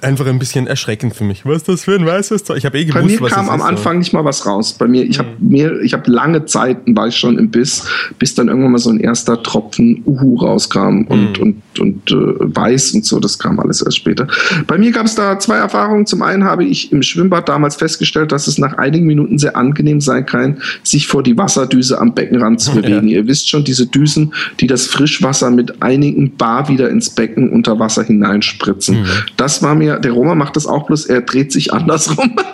einfach ein bisschen erschreckend für mich. Was ist das für ein weißes Zeug? Ich habe eh gewusst, Bei mir was kam am ist, Anfang nicht mal was raus. Bei mir, ich habe ich habe lange Zeiten war ich schon im Biss, bis dann irgendwann mal so ein erster Tropfen Uhu rauskam und, mhm. und, und äh, weiß und so. Das kam alles erst später. Bei mir gab es da zwei Erfahrungen. Zum einen habe ich im Schwimmbad damals festgestellt, dass es nach einigen Minuten sehr angenehm sein kann, sich vor die Wasserdüse am Beckenrand zu bewegen. Ja. (laughs) Ihr wisst schon, diese Düsen, die das Frischwasser mit einigen Bar wieder ins Becken unter Wasser hineinspritzen. Mhm. Das war mir der Roma macht das auch, bloß er dreht sich andersrum. (laughs)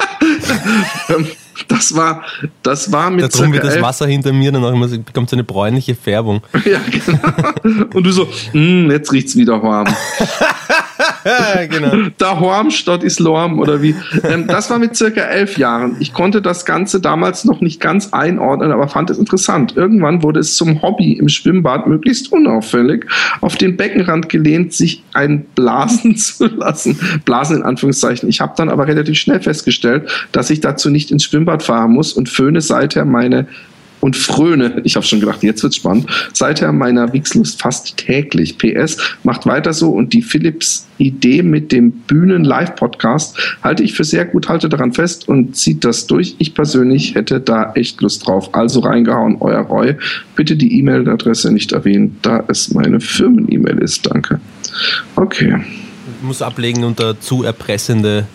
Das war, das war mit Darum wird das Wasser hinter mir dann auch immer, bekommt so eine bräunliche Färbung. (laughs) ja, genau. Und du so, mm, jetzt riecht's wieder warm. (laughs) (laughs) genau. Da Hormstadt ist Lorm oder wie. Ähm, das war mit circa elf Jahren. Ich konnte das Ganze damals noch nicht ganz einordnen, aber fand es interessant. Irgendwann wurde es zum Hobby im Schwimmbad möglichst unauffällig auf den Beckenrand gelehnt, sich ein Blasen (laughs) zu lassen. Blasen in Anführungszeichen. Ich habe dann aber relativ schnell festgestellt, dass ich dazu nicht ins Schwimmbad fahren muss und föhne seither meine und fröne, ich habe schon gedacht, jetzt wird's spannend, seither meiner Wichslust fast täglich. PS, macht weiter so und die Philips Idee mit dem Bühnen-Live-Podcast halte ich für sehr gut, halte daran fest und zieht das durch. Ich persönlich hätte da echt Lust drauf. Also reingehauen, euer Roy. Bitte die E-Mail-Adresse nicht erwähnen, da es meine Firmen-E-Mail ist. Danke. Okay. Ich muss ablegen unter zu erpressende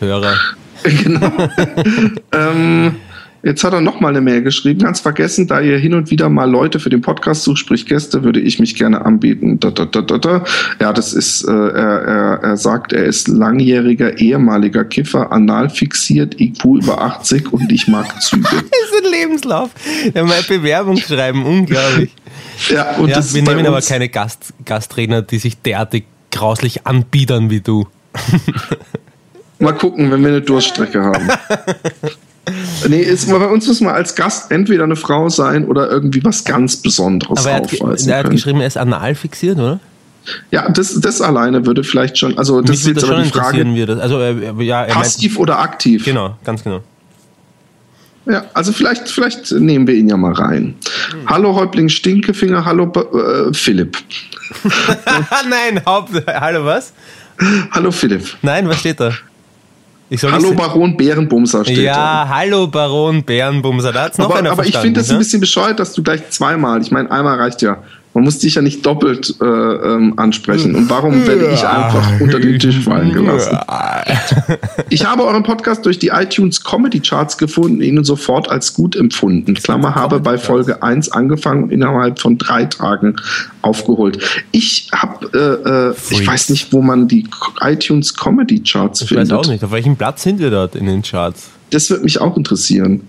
Hörer. (laughs) genau. (laughs) ähm, Jetzt hat er nochmal eine Mail geschrieben. Ganz vergessen, da ihr hin und wieder mal Leute für den Podcast sucht, sprich Gäste, würde ich mich gerne anbieten. Da, da, da, da, da. Ja, das ist, äh, er, er, er sagt, er ist langjähriger ehemaliger Kiffer, anal fixiert, IQ über 80 und ich mag Züge. (laughs) das ist ein Lebenslauf. Er mal Bewerbung schreiben, unglaublich. Ja, und ja, wir nehmen aber keine Gast, Gastredner, die sich derartig grauslich anbiedern wie du. Mal gucken, wenn wir eine Durststrecke haben. (laughs) Nee, ist, bei uns muss man als Gast entweder eine Frau sein oder irgendwie was ganz Besonderes Aber er hat, aufweisen. Er hat geschrieben, er ist anal fixiert, oder? Ja, das, das alleine würde vielleicht schon, also das Mich ist jetzt aber die Frage. Wir das. Also, äh, ja, passiv meint, oder aktiv? Genau, ganz genau. ja, also vielleicht, vielleicht nehmen wir ihn ja mal rein. Hm. Hallo Häuptling Stinkefinger, hallo äh, Philipp. (laughs) Nein, Haupt, hallo was? Hallo Philipp. Nein, was steht da? Hallo Baron Bärenbumser steht Ja, da. hallo Baron Bärenbumser. Da hat's noch aber, einer Aber ich finde das ne? ein bisschen bescheuert, dass du gleich zweimal, ich meine, einmal reicht ja. Man muss dich ja nicht doppelt äh, ähm, ansprechen. Und warum werde ich einfach unter den Tisch fallen gelassen? Ich habe euren Podcast durch die iTunes Comedy Charts gefunden, ihn sofort als gut empfunden. Klammer habe bei Folge 1 angefangen und innerhalb von drei Tagen aufgeholt. Ich habe, äh, äh ich weiß nicht, wo man die iTunes Comedy Charts ich findet. Ich weiß auch nicht. Auf welchem Platz sind wir dort in den Charts? Das würde mich auch interessieren.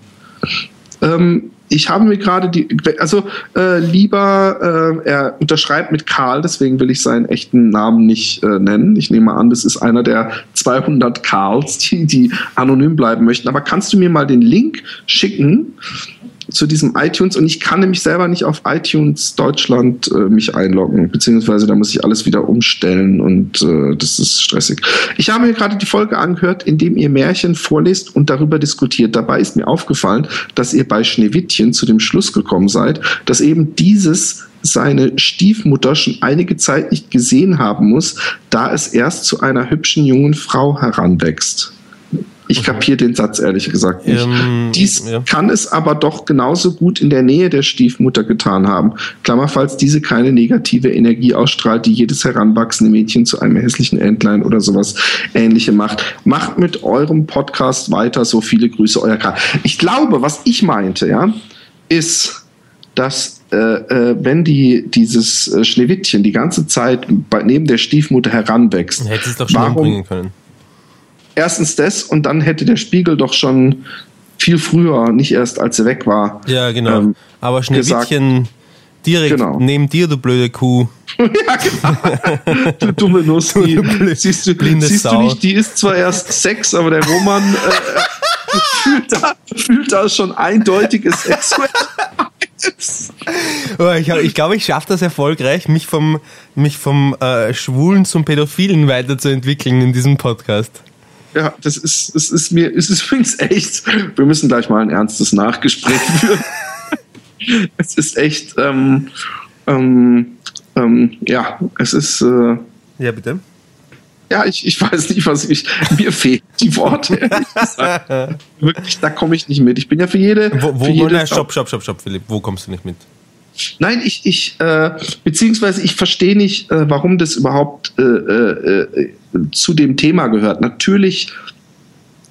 Ähm, ich habe mir gerade die, also äh, lieber, äh, er unterschreibt mit Karl, deswegen will ich seinen echten Namen nicht äh, nennen. Ich nehme an, das ist einer der 200 Karls, die, die anonym bleiben möchten. Aber kannst du mir mal den Link schicken? Zu diesem iTunes und ich kann nämlich selber nicht auf iTunes Deutschland äh, mich einloggen, beziehungsweise da muss ich alles wieder umstellen und äh, das ist stressig. Ich habe mir gerade die Folge angehört, in dem ihr Märchen vorlest und darüber diskutiert. Dabei ist mir aufgefallen, dass ihr bei Schneewittchen zu dem Schluss gekommen seid, dass eben dieses seine Stiefmutter schon einige Zeit nicht gesehen haben muss, da es erst zu einer hübschen jungen Frau heranwächst. Ich kapiere den Satz ehrlich gesagt nicht. Ähm, Dies ja. kann es aber doch genauso gut in der Nähe der Stiefmutter getan haben. Klammer, falls diese keine negative Energie ausstrahlt, die jedes heranwachsende Mädchen zu einem hässlichen Entlein oder sowas ähnliche macht. Macht mit eurem Podcast weiter. So viele Grüße, euer Karl. Ich glaube, was ich meinte, ja, ist, dass äh, äh, wenn die dieses äh, Schneewittchen die ganze Zeit bei, neben der Stiefmutter heranwächst, hätte es doch schon warum, bringen können erstens das und dann hätte der Spiegel doch schon viel früher, nicht erst als er weg war. Ja, genau. Ähm, Aber Schneewittchen direkt genau. neben dir, du blöde Kuh. (laughs) ja, genau. Du dumme Nuss. Die, du siehst du, siehst du nicht, die ist zwar erst sechs, aber der Roman äh, (laughs) fühlt, da, fühlt da schon eindeutiges sexuell. Oh, ich glaube, ich, glaub, ich schaffe das erfolgreich, mich vom, mich vom äh, Schwulen zum Pädophilen weiterzuentwickeln in diesem Podcast. Ja, das ist, es ist mir, es ist übrigens echt. Wir müssen gleich mal ein ernstes Nachgespräch (laughs) führen. es ist echt, ähm, ähm, ähm, ja, es ist. Äh, ja, bitte. Ja, ich, ich weiß nicht, was ich. Mir fehlen die Worte. Wirklich, da komme ich nicht mit. Ich bin ja für jede. Wo, wo, für jede nein, stopp, stopp, stopp, stopp, Philipp. Wo kommst du nicht mit? Nein, ich, ich äh, beziehungsweise ich verstehe nicht, äh, warum das überhaupt äh, äh, äh zu dem Thema gehört. Natürlich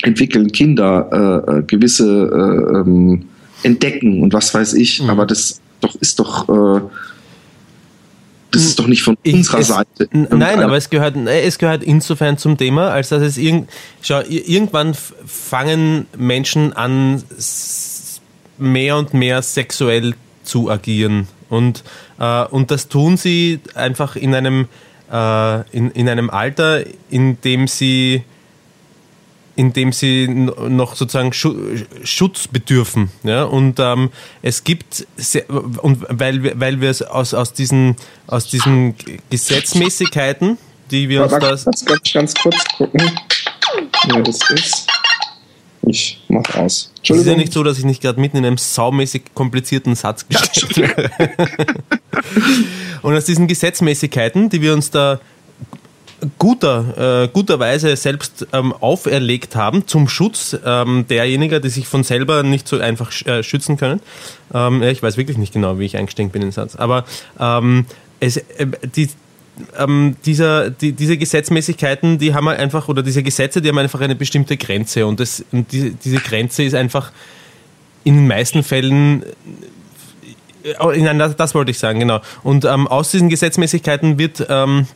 entwickeln Kinder äh, äh, gewisse ähm, Entdecken und was weiß ich, mhm. aber das doch ist doch das ist doch nicht von unserer es, Seite. Nein, aber es gehört, es gehört insofern zum Thema, als dass es irgend, schau, irgendwann fangen Menschen an, mehr und mehr sexuell zu agieren. Und, äh, und das tun sie einfach in einem, äh, in, in einem Alter, in dem sie in dem sie noch sozusagen Schutz bedürfen. Ja? Und ähm, es gibt, sehr, und weil, weil wir es aus, aus, diesen, aus diesen Gesetzmäßigkeiten, die wir uns da... Ganz, ganz, ganz kurz gucken, wer das ist. Ich mach aus. Es ist ja nicht so, dass ich nicht gerade mitten in einem saumäßig komplizierten Satz gestellt habe. (laughs) (laughs) Und aus diesen Gesetzmäßigkeiten, die wir uns da guter, äh, guterweise selbst ähm, auferlegt haben zum Schutz ähm, derjenigen, die sich von selber nicht so einfach sch äh, schützen können. Ähm, ja, ich weiß wirklich nicht genau, wie ich eingestiegen bin in den Satz. Aber ähm, es, äh, die, ähm, dieser, die, diese Gesetzmäßigkeiten, die haben einfach, oder diese Gesetze, die haben einfach eine bestimmte Grenze und, das, und die, diese Grenze ist einfach in den meisten Fällen Nein, das, das wollte ich sagen, genau. Und ähm, aus diesen Gesetzmäßigkeiten wird ähm,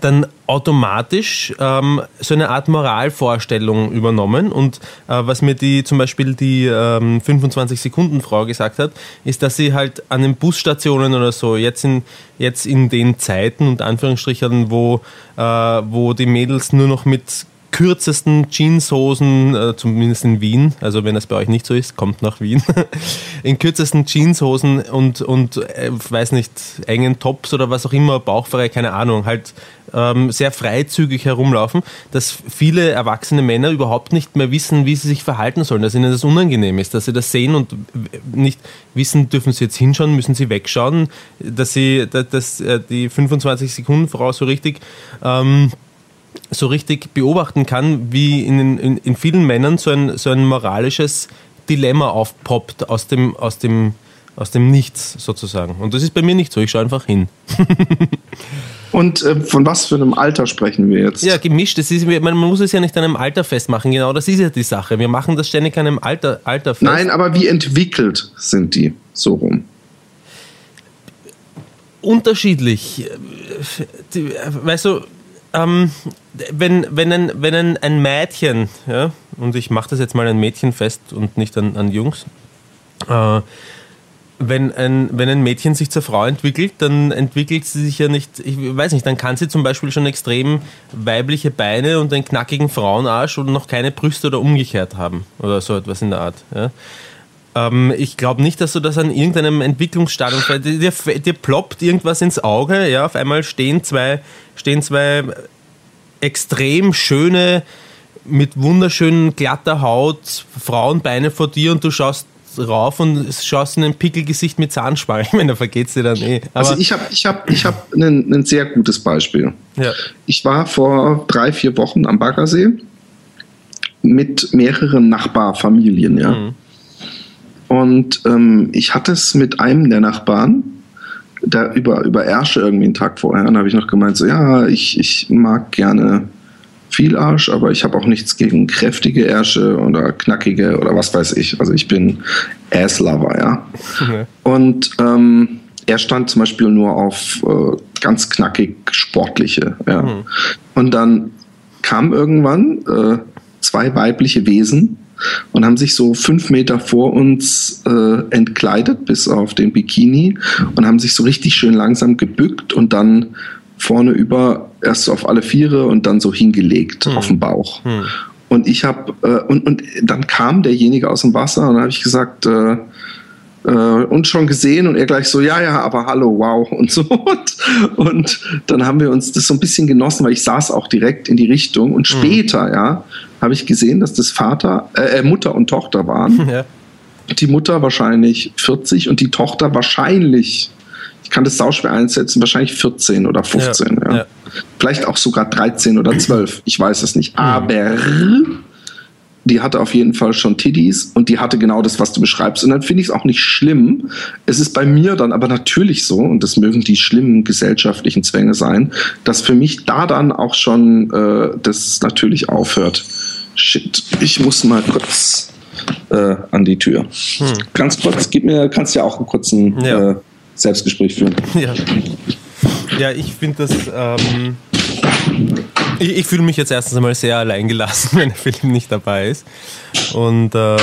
dann automatisch ähm, so eine Art Moralvorstellung übernommen. Und äh, was mir die zum Beispiel die ähm, 25-Sekunden-Frau gesagt hat, ist, dass sie halt an den Busstationen oder so, jetzt in, jetzt in den Zeiten und Anführungsstrichen, wo, äh, wo die Mädels nur noch mit kürzesten Jeanshosen, äh, zumindest in Wien, also wenn das bei euch nicht so ist, kommt nach Wien, (laughs) in kürzesten Jeanshosen und, und äh, weiß nicht, engen Tops oder was auch immer, bauchfrei, keine Ahnung, halt ähm, sehr freizügig herumlaufen, dass viele erwachsene Männer überhaupt nicht mehr wissen, wie sie sich verhalten sollen, dass ihnen das unangenehm ist, dass sie das sehen und nicht wissen, dürfen sie jetzt hinschauen, müssen sie wegschauen, dass sie, dass, dass äh, die 25 Sekunden Frau so richtig ähm, so richtig beobachten kann, wie in, in, in vielen Männern so ein, so ein moralisches Dilemma aufpoppt aus dem, aus, dem, aus dem Nichts sozusagen. Und das ist bei mir nicht so, ich schaue einfach hin. (laughs) Und äh, von was für einem Alter sprechen wir jetzt? Ja, gemischt. Das ist, man muss es ja nicht an einem Alter festmachen. Genau, das ist ja die Sache. Wir machen das ständig an einem Alter, Alter fest. Nein, aber wie entwickelt sind die so rum? Unterschiedlich. Weißt du, ähm, wenn, wenn, ein, wenn ein, ein Mädchen, ja, und ich mache das jetzt mal ein Mädchen fest und nicht an, an Jungs, äh, wenn ein, wenn ein Mädchen sich zur Frau entwickelt, dann entwickelt sie sich ja nicht, ich weiß nicht, dann kann sie zum Beispiel schon extrem weibliche Beine und einen knackigen Frauenarsch und noch keine Brüste oder umgekehrt haben oder so etwas in der Art. Ja. Ähm, ich glaube nicht, dass du das an irgendeinem Entwicklungsstadium, dir, dir ploppt irgendwas ins Auge, ja, auf einmal stehen zwei, stehen zwei extrem schöne, mit wunderschönen glatter Haut Frauenbeine vor dir und du schaust rauf und schaust in ein Pickelgesicht mit Zahnspange. (laughs) Ich meine, da vergeht dir dann eh. Aber also ich habe ich hab, ich hab ein, ein sehr gutes Beispiel. Ja. Ich war vor drei, vier Wochen am Baggersee mit mehreren Nachbarfamilien, ja. Mhm. Und ähm, ich hatte es mit einem der Nachbarn, da über, über Ärsche irgendwie einen Tag vorher. Und da habe ich noch gemeint, so ja, ich, ich mag gerne viel Arsch, aber ich habe auch nichts gegen kräftige Ärsche oder knackige oder was weiß ich. Also ich bin Ass-Lover, ja. Okay. Und ähm, er stand zum Beispiel nur auf äh, ganz knackig sportliche, ja. Mhm. Und dann kam irgendwann äh, zwei weibliche Wesen und haben sich so fünf Meter vor uns äh, entkleidet bis auf den Bikini und haben sich so richtig schön langsam gebückt und dann vorne über erst auf alle Viere und dann so hingelegt hm. auf den Bauch. Hm. Und ich habe äh, und, und dann kam derjenige aus dem Wasser und dann habe ich gesagt äh, äh, und schon gesehen und er gleich so ja ja aber hallo wow (laughs) und so und, und dann haben wir uns das so ein bisschen genossen, weil ich saß auch direkt in die Richtung und hm. später hm. ja habe ich gesehen, dass das Vater äh, äh Mutter und Tochter waren. (laughs) Ja. Die Mutter wahrscheinlich 40 und die Tochter wahrscheinlich ich kann das sauschwer einsetzen, wahrscheinlich 14 oder 15. Ja, ja. Ja. Vielleicht auch sogar 13 oder 12. Ich weiß es nicht. Aber die hatte auf jeden Fall schon Tiddies und die hatte genau das, was du beschreibst. Und dann finde ich es auch nicht schlimm. Es ist bei mir dann aber natürlich so, und das mögen die schlimmen gesellschaftlichen Zwänge sein, dass für mich da dann auch schon äh, das natürlich aufhört. Shit, ich muss mal kurz äh, an die Tür. Hm. Ganz kurz, gib mir, kannst ja auch einen kurzen ja. äh, Selbstgespräch führen. Ja, ja ich finde das. Ähm, ich, ich fühle mich jetzt erstens einmal sehr alleingelassen, (laughs) wenn der Film nicht dabei ist. Und äh,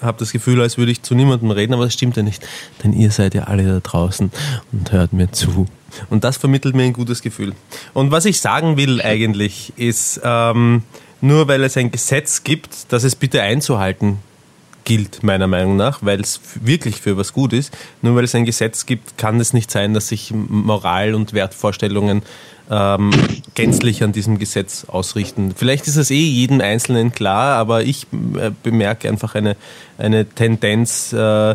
habe das Gefühl, als würde ich zu niemandem reden, aber das stimmt ja nicht. Denn ihr seid ja alle da draußen und hört mir zu. Und das vermittelt mir ein gutes Gefühl. Und was ich sagen will eigentlich ist, ähm, nur weil es ein Gesetz gibt, das es bitte einzuhalten gilt, meiner Meinung nach, weil es wirklich für was gut ist. Nur weil es ein Gesetz gibt, kann es nicht sein, dass sich Moral und Wertvorstellungen ähm, gänzlich an diesem Gesetz ausrichten. Vielleicht ist es eh jedem Einzelnen klar, aber ich äh, bemerke einfach eine, eine Tendenz, äh,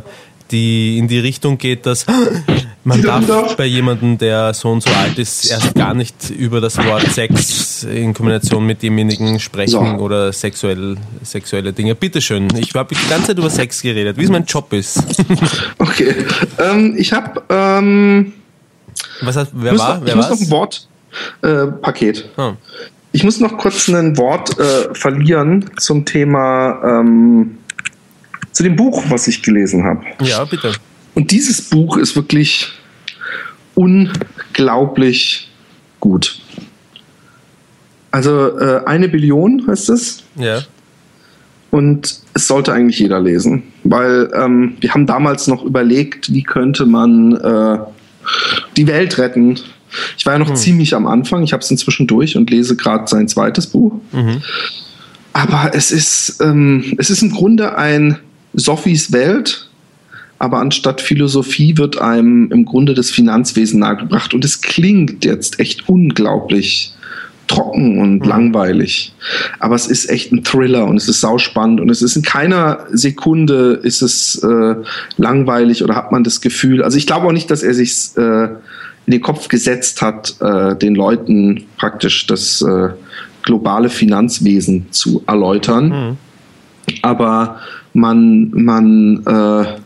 die in die Richtung geht, dass (clears throat) man darf bei jemandem, der so und so alt ist, erst gar nicht über das Wort Sex in Kombination mit demjenigen sprechen so. oder sexuell, sexuelle Dinge. Bitteschön, ich habe die ganze Zeit über Sex geredet, wie es mein Job ist. (laughs) okay, ähm, ich habe... Ähm, Was hat, wer war? Noch, wer ich muss noch ein Wort... Äh, Paket. Oh. Ich muss noch kurz ein Wort äh, verlieren zum Thema... Ähm, zu dem Buch, was ich gelesen habe. Ja, bitte. Und dieses Buch ist wirklich unglaublich gut. Also äh, eine Billion heißt es. Ja. Und es sollte eigentlich jeder lesen, weil ähm, wir haben damals noch überlegt, wie könnte man äh, die Welt retten. Ich war ja noch hm. ziemlich am Anfang. Ich habe es inzwischen durch und lese gerade sein zweites Buch. Mhm. Aber es ist, ähm, es ist im Grunde ein Sophies Welt, aber anstatt Philosophie wird einem im Grunde das Finanzwesen nahegebracht. Und es klingt jetzt echt unglaublich trocken und mhm. langweilig. Aber es ist echt ein Thriller und es ist sauspannend und es ist in keiner Sekunde ist es äh, langweilig oder hat man das Gefühl. Also ich glaube auch nicht, dass er sich äh, in den Kopf gesetzt hat, äh, den Leuten praktisch das äh, globale Finanzwesen zu erläutern. Mhm. Aber man, man äh,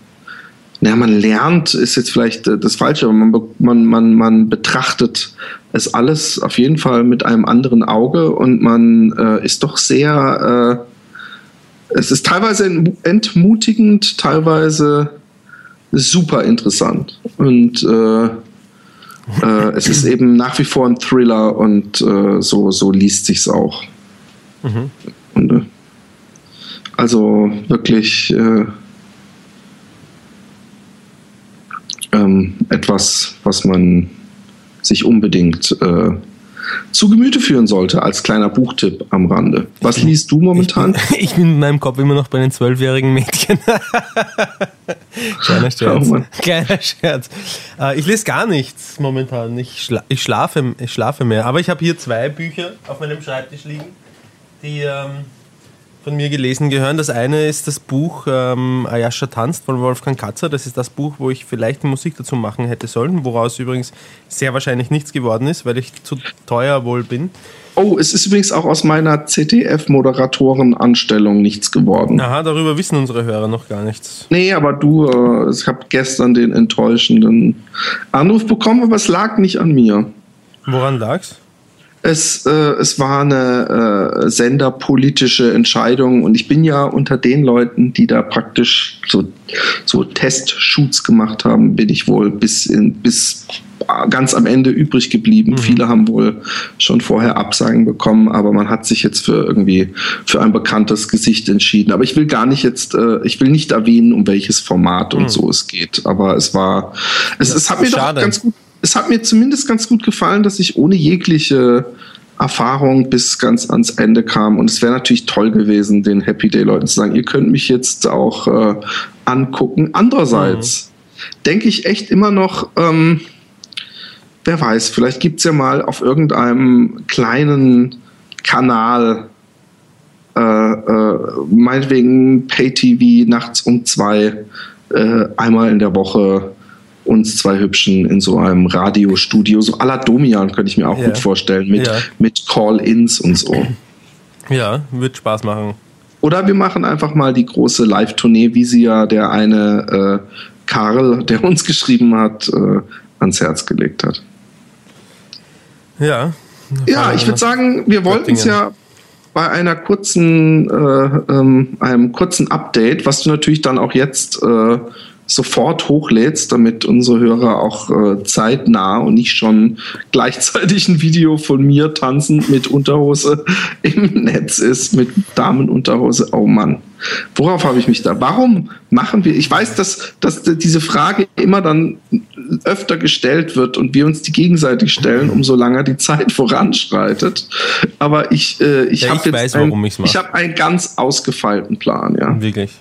naja, man lernt, ist jetzt vielleicht äh, das Falsche, aber man, man, man, man betrachtet es alles auf jeden Fall mit einem anderen Auge und man äh, ist doch sehr, äh, es ist teilweise entmutigend, teilweise super interessant und äh, äh, es ist eben nach wie vor ein Thriller und äh, so, so liest sich's auch. Mhm. Und, also wirklich ähm, etwas, was man sich unbedingt äh, zu Gemüte führen sollte, als kleiner Buchtipp am Rande. Was liest du momentan? Ich bin, (laughs) ich bin in meinem Kopf immer noch bei den zwölfjährigen Mädchen. (laughs) Kleiner Scherz. Oh Kleiner Scherz. Äh, ich lese gar nichts momentan. Ich, schla ich, schlafe, ich schlafe mehr. Aber ich habe hier zwei Bücher auf meinem Schreibtisch liegen, die ähm, von mir gelesen gehören. Das eine ist das Buch ähm, Ayasha tanzt von Wolfgang Katzer. Das ist das Buch, wo ich vielleicht Musik dazu machen hätte sollen, woraus übrigens sehr wahrscheinlich nichts geworden ist, weil ich zu teuer wohl bin. Oh, es ist übrigens auch aus meiner ZDF-Moderatorenanstellung nichts geworden. Aha, darüber wissen unsere Hörer noch gar nichts. Nee, aber du, äh, ich habe gestern den enttäuschenden Anruf bekommen, aber es lag nicht an mir. Woran lag's? Es, äh, es war eine äh, senderpolitische Entscheidung und ich bin ja unter den Leuten, die da praktisch so, so Testshoots gemacht haben, bin ich wohl bis, in, bis ganz am Ende übrig geblieben. Mhm. Viele haben wohl schon vorher Absagen bekommen, aber man hat sich jetzt für irgendwie für ein bekanntes Gesicht entschieden. Aber ich will gar nicht jetzt, äh, ich will nicht erwähnen, um welches Format und mhm. so es geht. Aber es war, es, es hat mir doch ganz gut es hat mir zumindest ganz gut gefallen, dass ich ohne jegliche Erfahrung bis ganz ans Ende kam. Und es wäre natürlich toll gewesen, den Happy Day-Leuten zu sagen, ihr könnt mich jetzt auch äh, angucken. Andererseits mhm. denke ich echt immer noch, ähm, wer weiß, vielleicht gibt es ja mal auf irgendeinem kleinen Kanal, äh, äh, meinetwegen Pay-TV nachts um zwei, äh, einmal in der Woche uns zwei Hübschen in so einem Radiostudio, so à la Domian könnte ich mir auch ja. gut vorstellen, mit, ja. mit Call-Ins und so. Ja, wird Spaß machen. Oder wir machen einfach mal die große Live-Tournee, wie sie ja der eine äh, Karl, der (laughs) uns geschrieben hat, äh, ans Herz gelegt hat. Ja. Ja, ich würde sagen, wir wollten es ja bei einer kurzen, äh, ähm, einem kurzen Update, was du natürlich dann auch jetzt äh, sofort hochlädst, damit unsere Hörer auch äh, zeitnah und nicht schon gleichzeitig ein Video von mir tanzend mit Unterhose (laughs) im Netz ist, mit Damenunterhose. Oh Mann. Worauf habe ich mich da? Warum machen wir? Ich weiß, dass, dass diese Frage immer dann öfter gestellt wird und wir uns die gegenseitig stellen, umso länger die Zeit voranschreitet. Aber ich, äh, ich ja, habe jetzt weiß, ein, ich habe einen ganz ausgefeilten Plan. Ja. Wirklich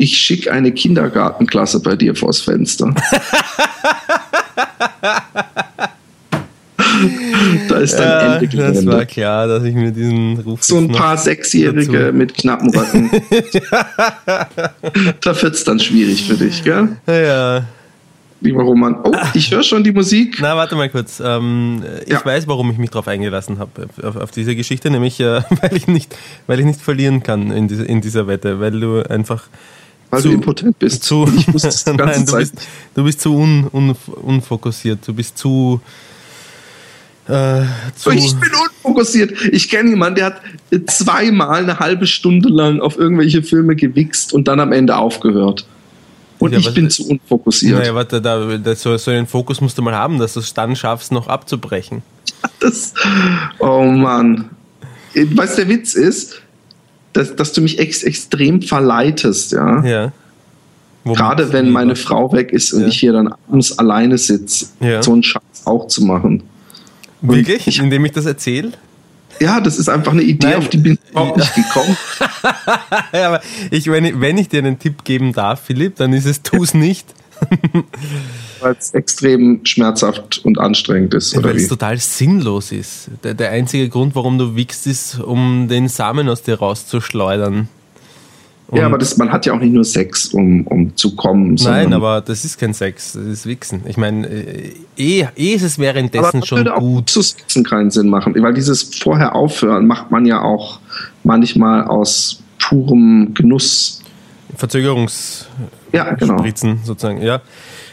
ich schicke eine Kindergartenklasse bei dir vors Fenster. (laughs) da ist dann ja, Ende Gelände. Das war klar, dass ich mir diesen Ruf. So ein paar Sechsjährige dazu. mit knappen Röcken. (laughs) da wird es dann schwierig für dich, gell? Ja. Lieber Roman. Oh, ich höre schon die Musik. Na, warte mal kurz. Ähm, ich ja. weiß, warum ich mich darauf eingelassen habe, auf, auf, diese Geschichte, nämlich äh, (laughs) weil, ich nicht, weil ich nicht verlieren kann in, diese, in dieser Wette, weil du einfach weil zu, du impotent bist. Zu, (laughs) (laughs) nein, du bist, du bist zu un, un, unfokussiert. Du bist zu, äh, zu. Ich bin unfokussiert. Ich kenne jemanden, der hat zweimal eine halbe Stunde lang auf irgendwelche Filme gewichst und dann am Ende aufgehört. Und ja, ich bin zu unfokussiert. Naja, warte, da, da, so, so einen Fokus musst du mal haben, dass du es dann schaffst, noch abzubrechen. (laughs) Das, oh Mann. Weißt du, der Witz ist, dass, dass du mich ex extrem verleitest, ja. Ja. Gerade wenn meine Frau weg ist und ja. ich hier dann abends alleine sitze, ja. so einen Schatz auch zu machen. Wirklich? Ich, Indem ich das erzähle? Ja, das ist einfach eine Idee, Nein. auf die bin ich überhaupt nicht gekommen. (laughs) ja, aber ich, wenn, ich, wenn ich dir einen Tipp geben darf, Philipp, dann ist es, tu es nicht. (laughs) Weil es extrem schmerzhaft und anstrengend ist. Weil es total sinnlos ist. Der, der einzige Grund, warum du wickst, ist, um den Samen aus dir rauszuschleudern. Und ja, aber das, man hat ja auch nicht nur Sex, um, um zu kommen. Nein, aber das ist kein Sex, das ist Wichsen. Ich meine, äh, eh, eh ist es währenddessen aber schon würde gut. Auch zu Sexen keinen Sinn machen, weil dieses vorher aufhören macht man ja auch manchmal aus purem Genuss. Verzögerungs ja, genau. Spritzen sozusagen, ja.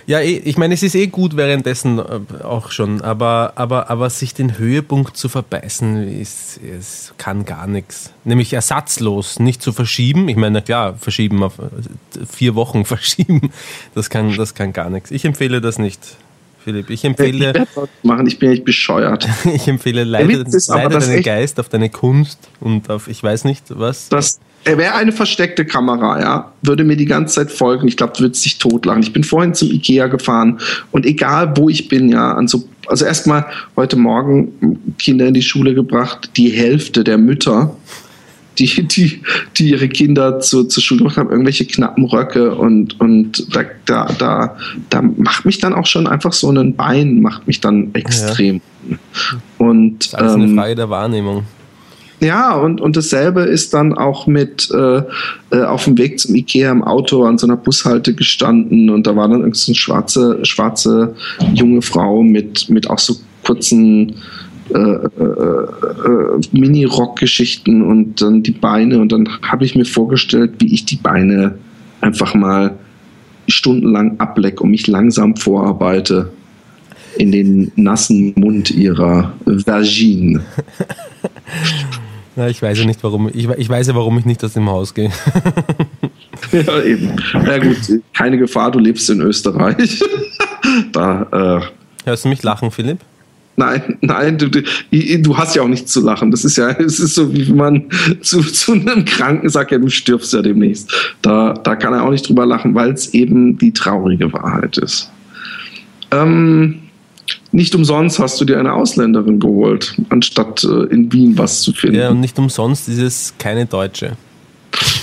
Ja, eh, ich meine, es ist eh gut währenddessen äh, auch schon, aber, aber, aber sich den Höhepunkt zu verbeißen, ist, ist, kann gar nichts. Nämlich ersatzlos, nicht zu verschieben. Ich meine, klar, verschieben auf äh, vier Wochen (laughs) verschieben, das kann, das kann gar nichts. Ich empfehle das nicht. Philipp, ich empfehle. Ich machen, ich bin echt bescheuert. (laughs) ich empfehle leider, leider deinen Geist auf deine Kunst und auf ich weiß nicht was. Das, er wäre eine versteckte Kamera, ja, würde mir die ganze Zeit folgen. Ich glaube, du würdest dich totlachen. Ich bin vorhin zum Ikea gefahren und egal wo ich bin, ja, an so, also erstmal heute Morgen Kinder in die Schule gebracht, die Hälfte der Mütter, die, die, die ihre Kinder zu, zur Schule gebracht haben, irgendwelche knappen Röcke und, und da, da, da, da macht mich dann auch schon einfach so ein Bein, macht mich dann extrem. Ja. Und, das ist alles ähm, eine Frage der Wahrnehmung. Ja, und, und dasselbe ist dann auch mit äh, äh, auf dem Weg zum Ikea im Auto an so einer Bushalte gestanden und da war dann irgendeine so schwarze, schwarze junge Frau mit, mit auch so kurzen äh, äh, äh, Mini-Rock-Geschichten und dann die Beine und dann habe ich mir vorgestellt, wie ich die Beine einfach mal stundenlang ableck und mich langsam vorarbeite in den nassen Mund ihrer Vagine. Na, ich weiß ja nicht, warum. Ich, ich weiß ja, warum ich nicht aus dem Haus gehe. (laughs) ja, eben. Ja, gut, keine Gefahr, du lebst in Österreich. (laughs) da, äh, Hörst du mich lachen, Philipp? Nein, nein, du, du, hast ja auch nichts zu lachen. Das ist ja, (laughs) es ist so, wie man zu, zu einem Kranken sagt, ja, du stirbst ja demnächst. Da, da kann er auch nicht drüber lachen, weil es eben die traurige Wahrheit ist. Ähm, nicht umsonst hast du dir eine Ausländerin geholt, anstatt äh, in Wien was zu finden. Ja, und nicht umsonst ist es keine Deutsche.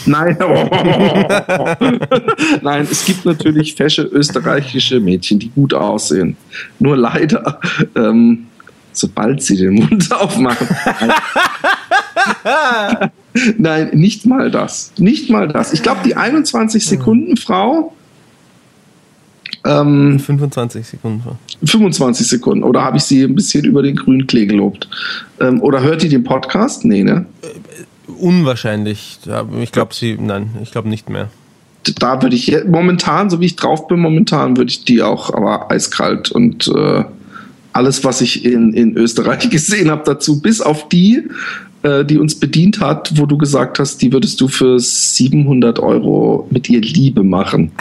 Nein, (laughs) nein, es gibt natürlich fesche österreichische Mädchen, die gut aussehen. Nur leider, ähm, sobald sie den Mund (laughs) aufmachen. nein, nicht mal das. Nicht mal das. Ich glaube, die 21 Sekunden Frau ähm, 25 Sekunden. 25 Sekunden. Oder habe ich sie ein bisschen über den grünen Klee gelobt? Ähm, oder hört die den Podcast? Nee, ne? Unwahrscheinlich. Ich glaube sie, nein, ich glaube nicht mehr. Da würde ich momentan, so wie ich drauf bin, momentan würde ich die auch, aber eiskalt und äh, alles, was ich in, in Österreich (laughs) gesehen habe dazu, bis auf die, äh, die uns bedient hat, wo du gesagt hast, die würdest du für 700 Euro mit ihr Liebe machen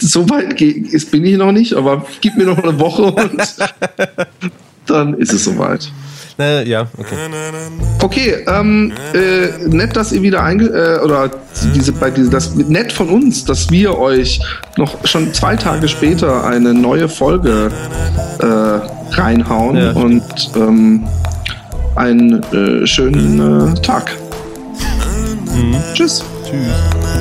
so weit bin ich noch nicht, aber gib mir noch eine Woche und (laughs) dann ist es soweit. Äh, ja, okay. Okay, ähm, äh, nett, dass ihr wieder einge äh, oder diese bei diese das nett von uns, dass wir euch noch schon zwei Tage später eine neue Folge äh, reinhauen ja. und ähm, einen äh, schönen äh, Tag. Mhm. Tschüss. Tschüss.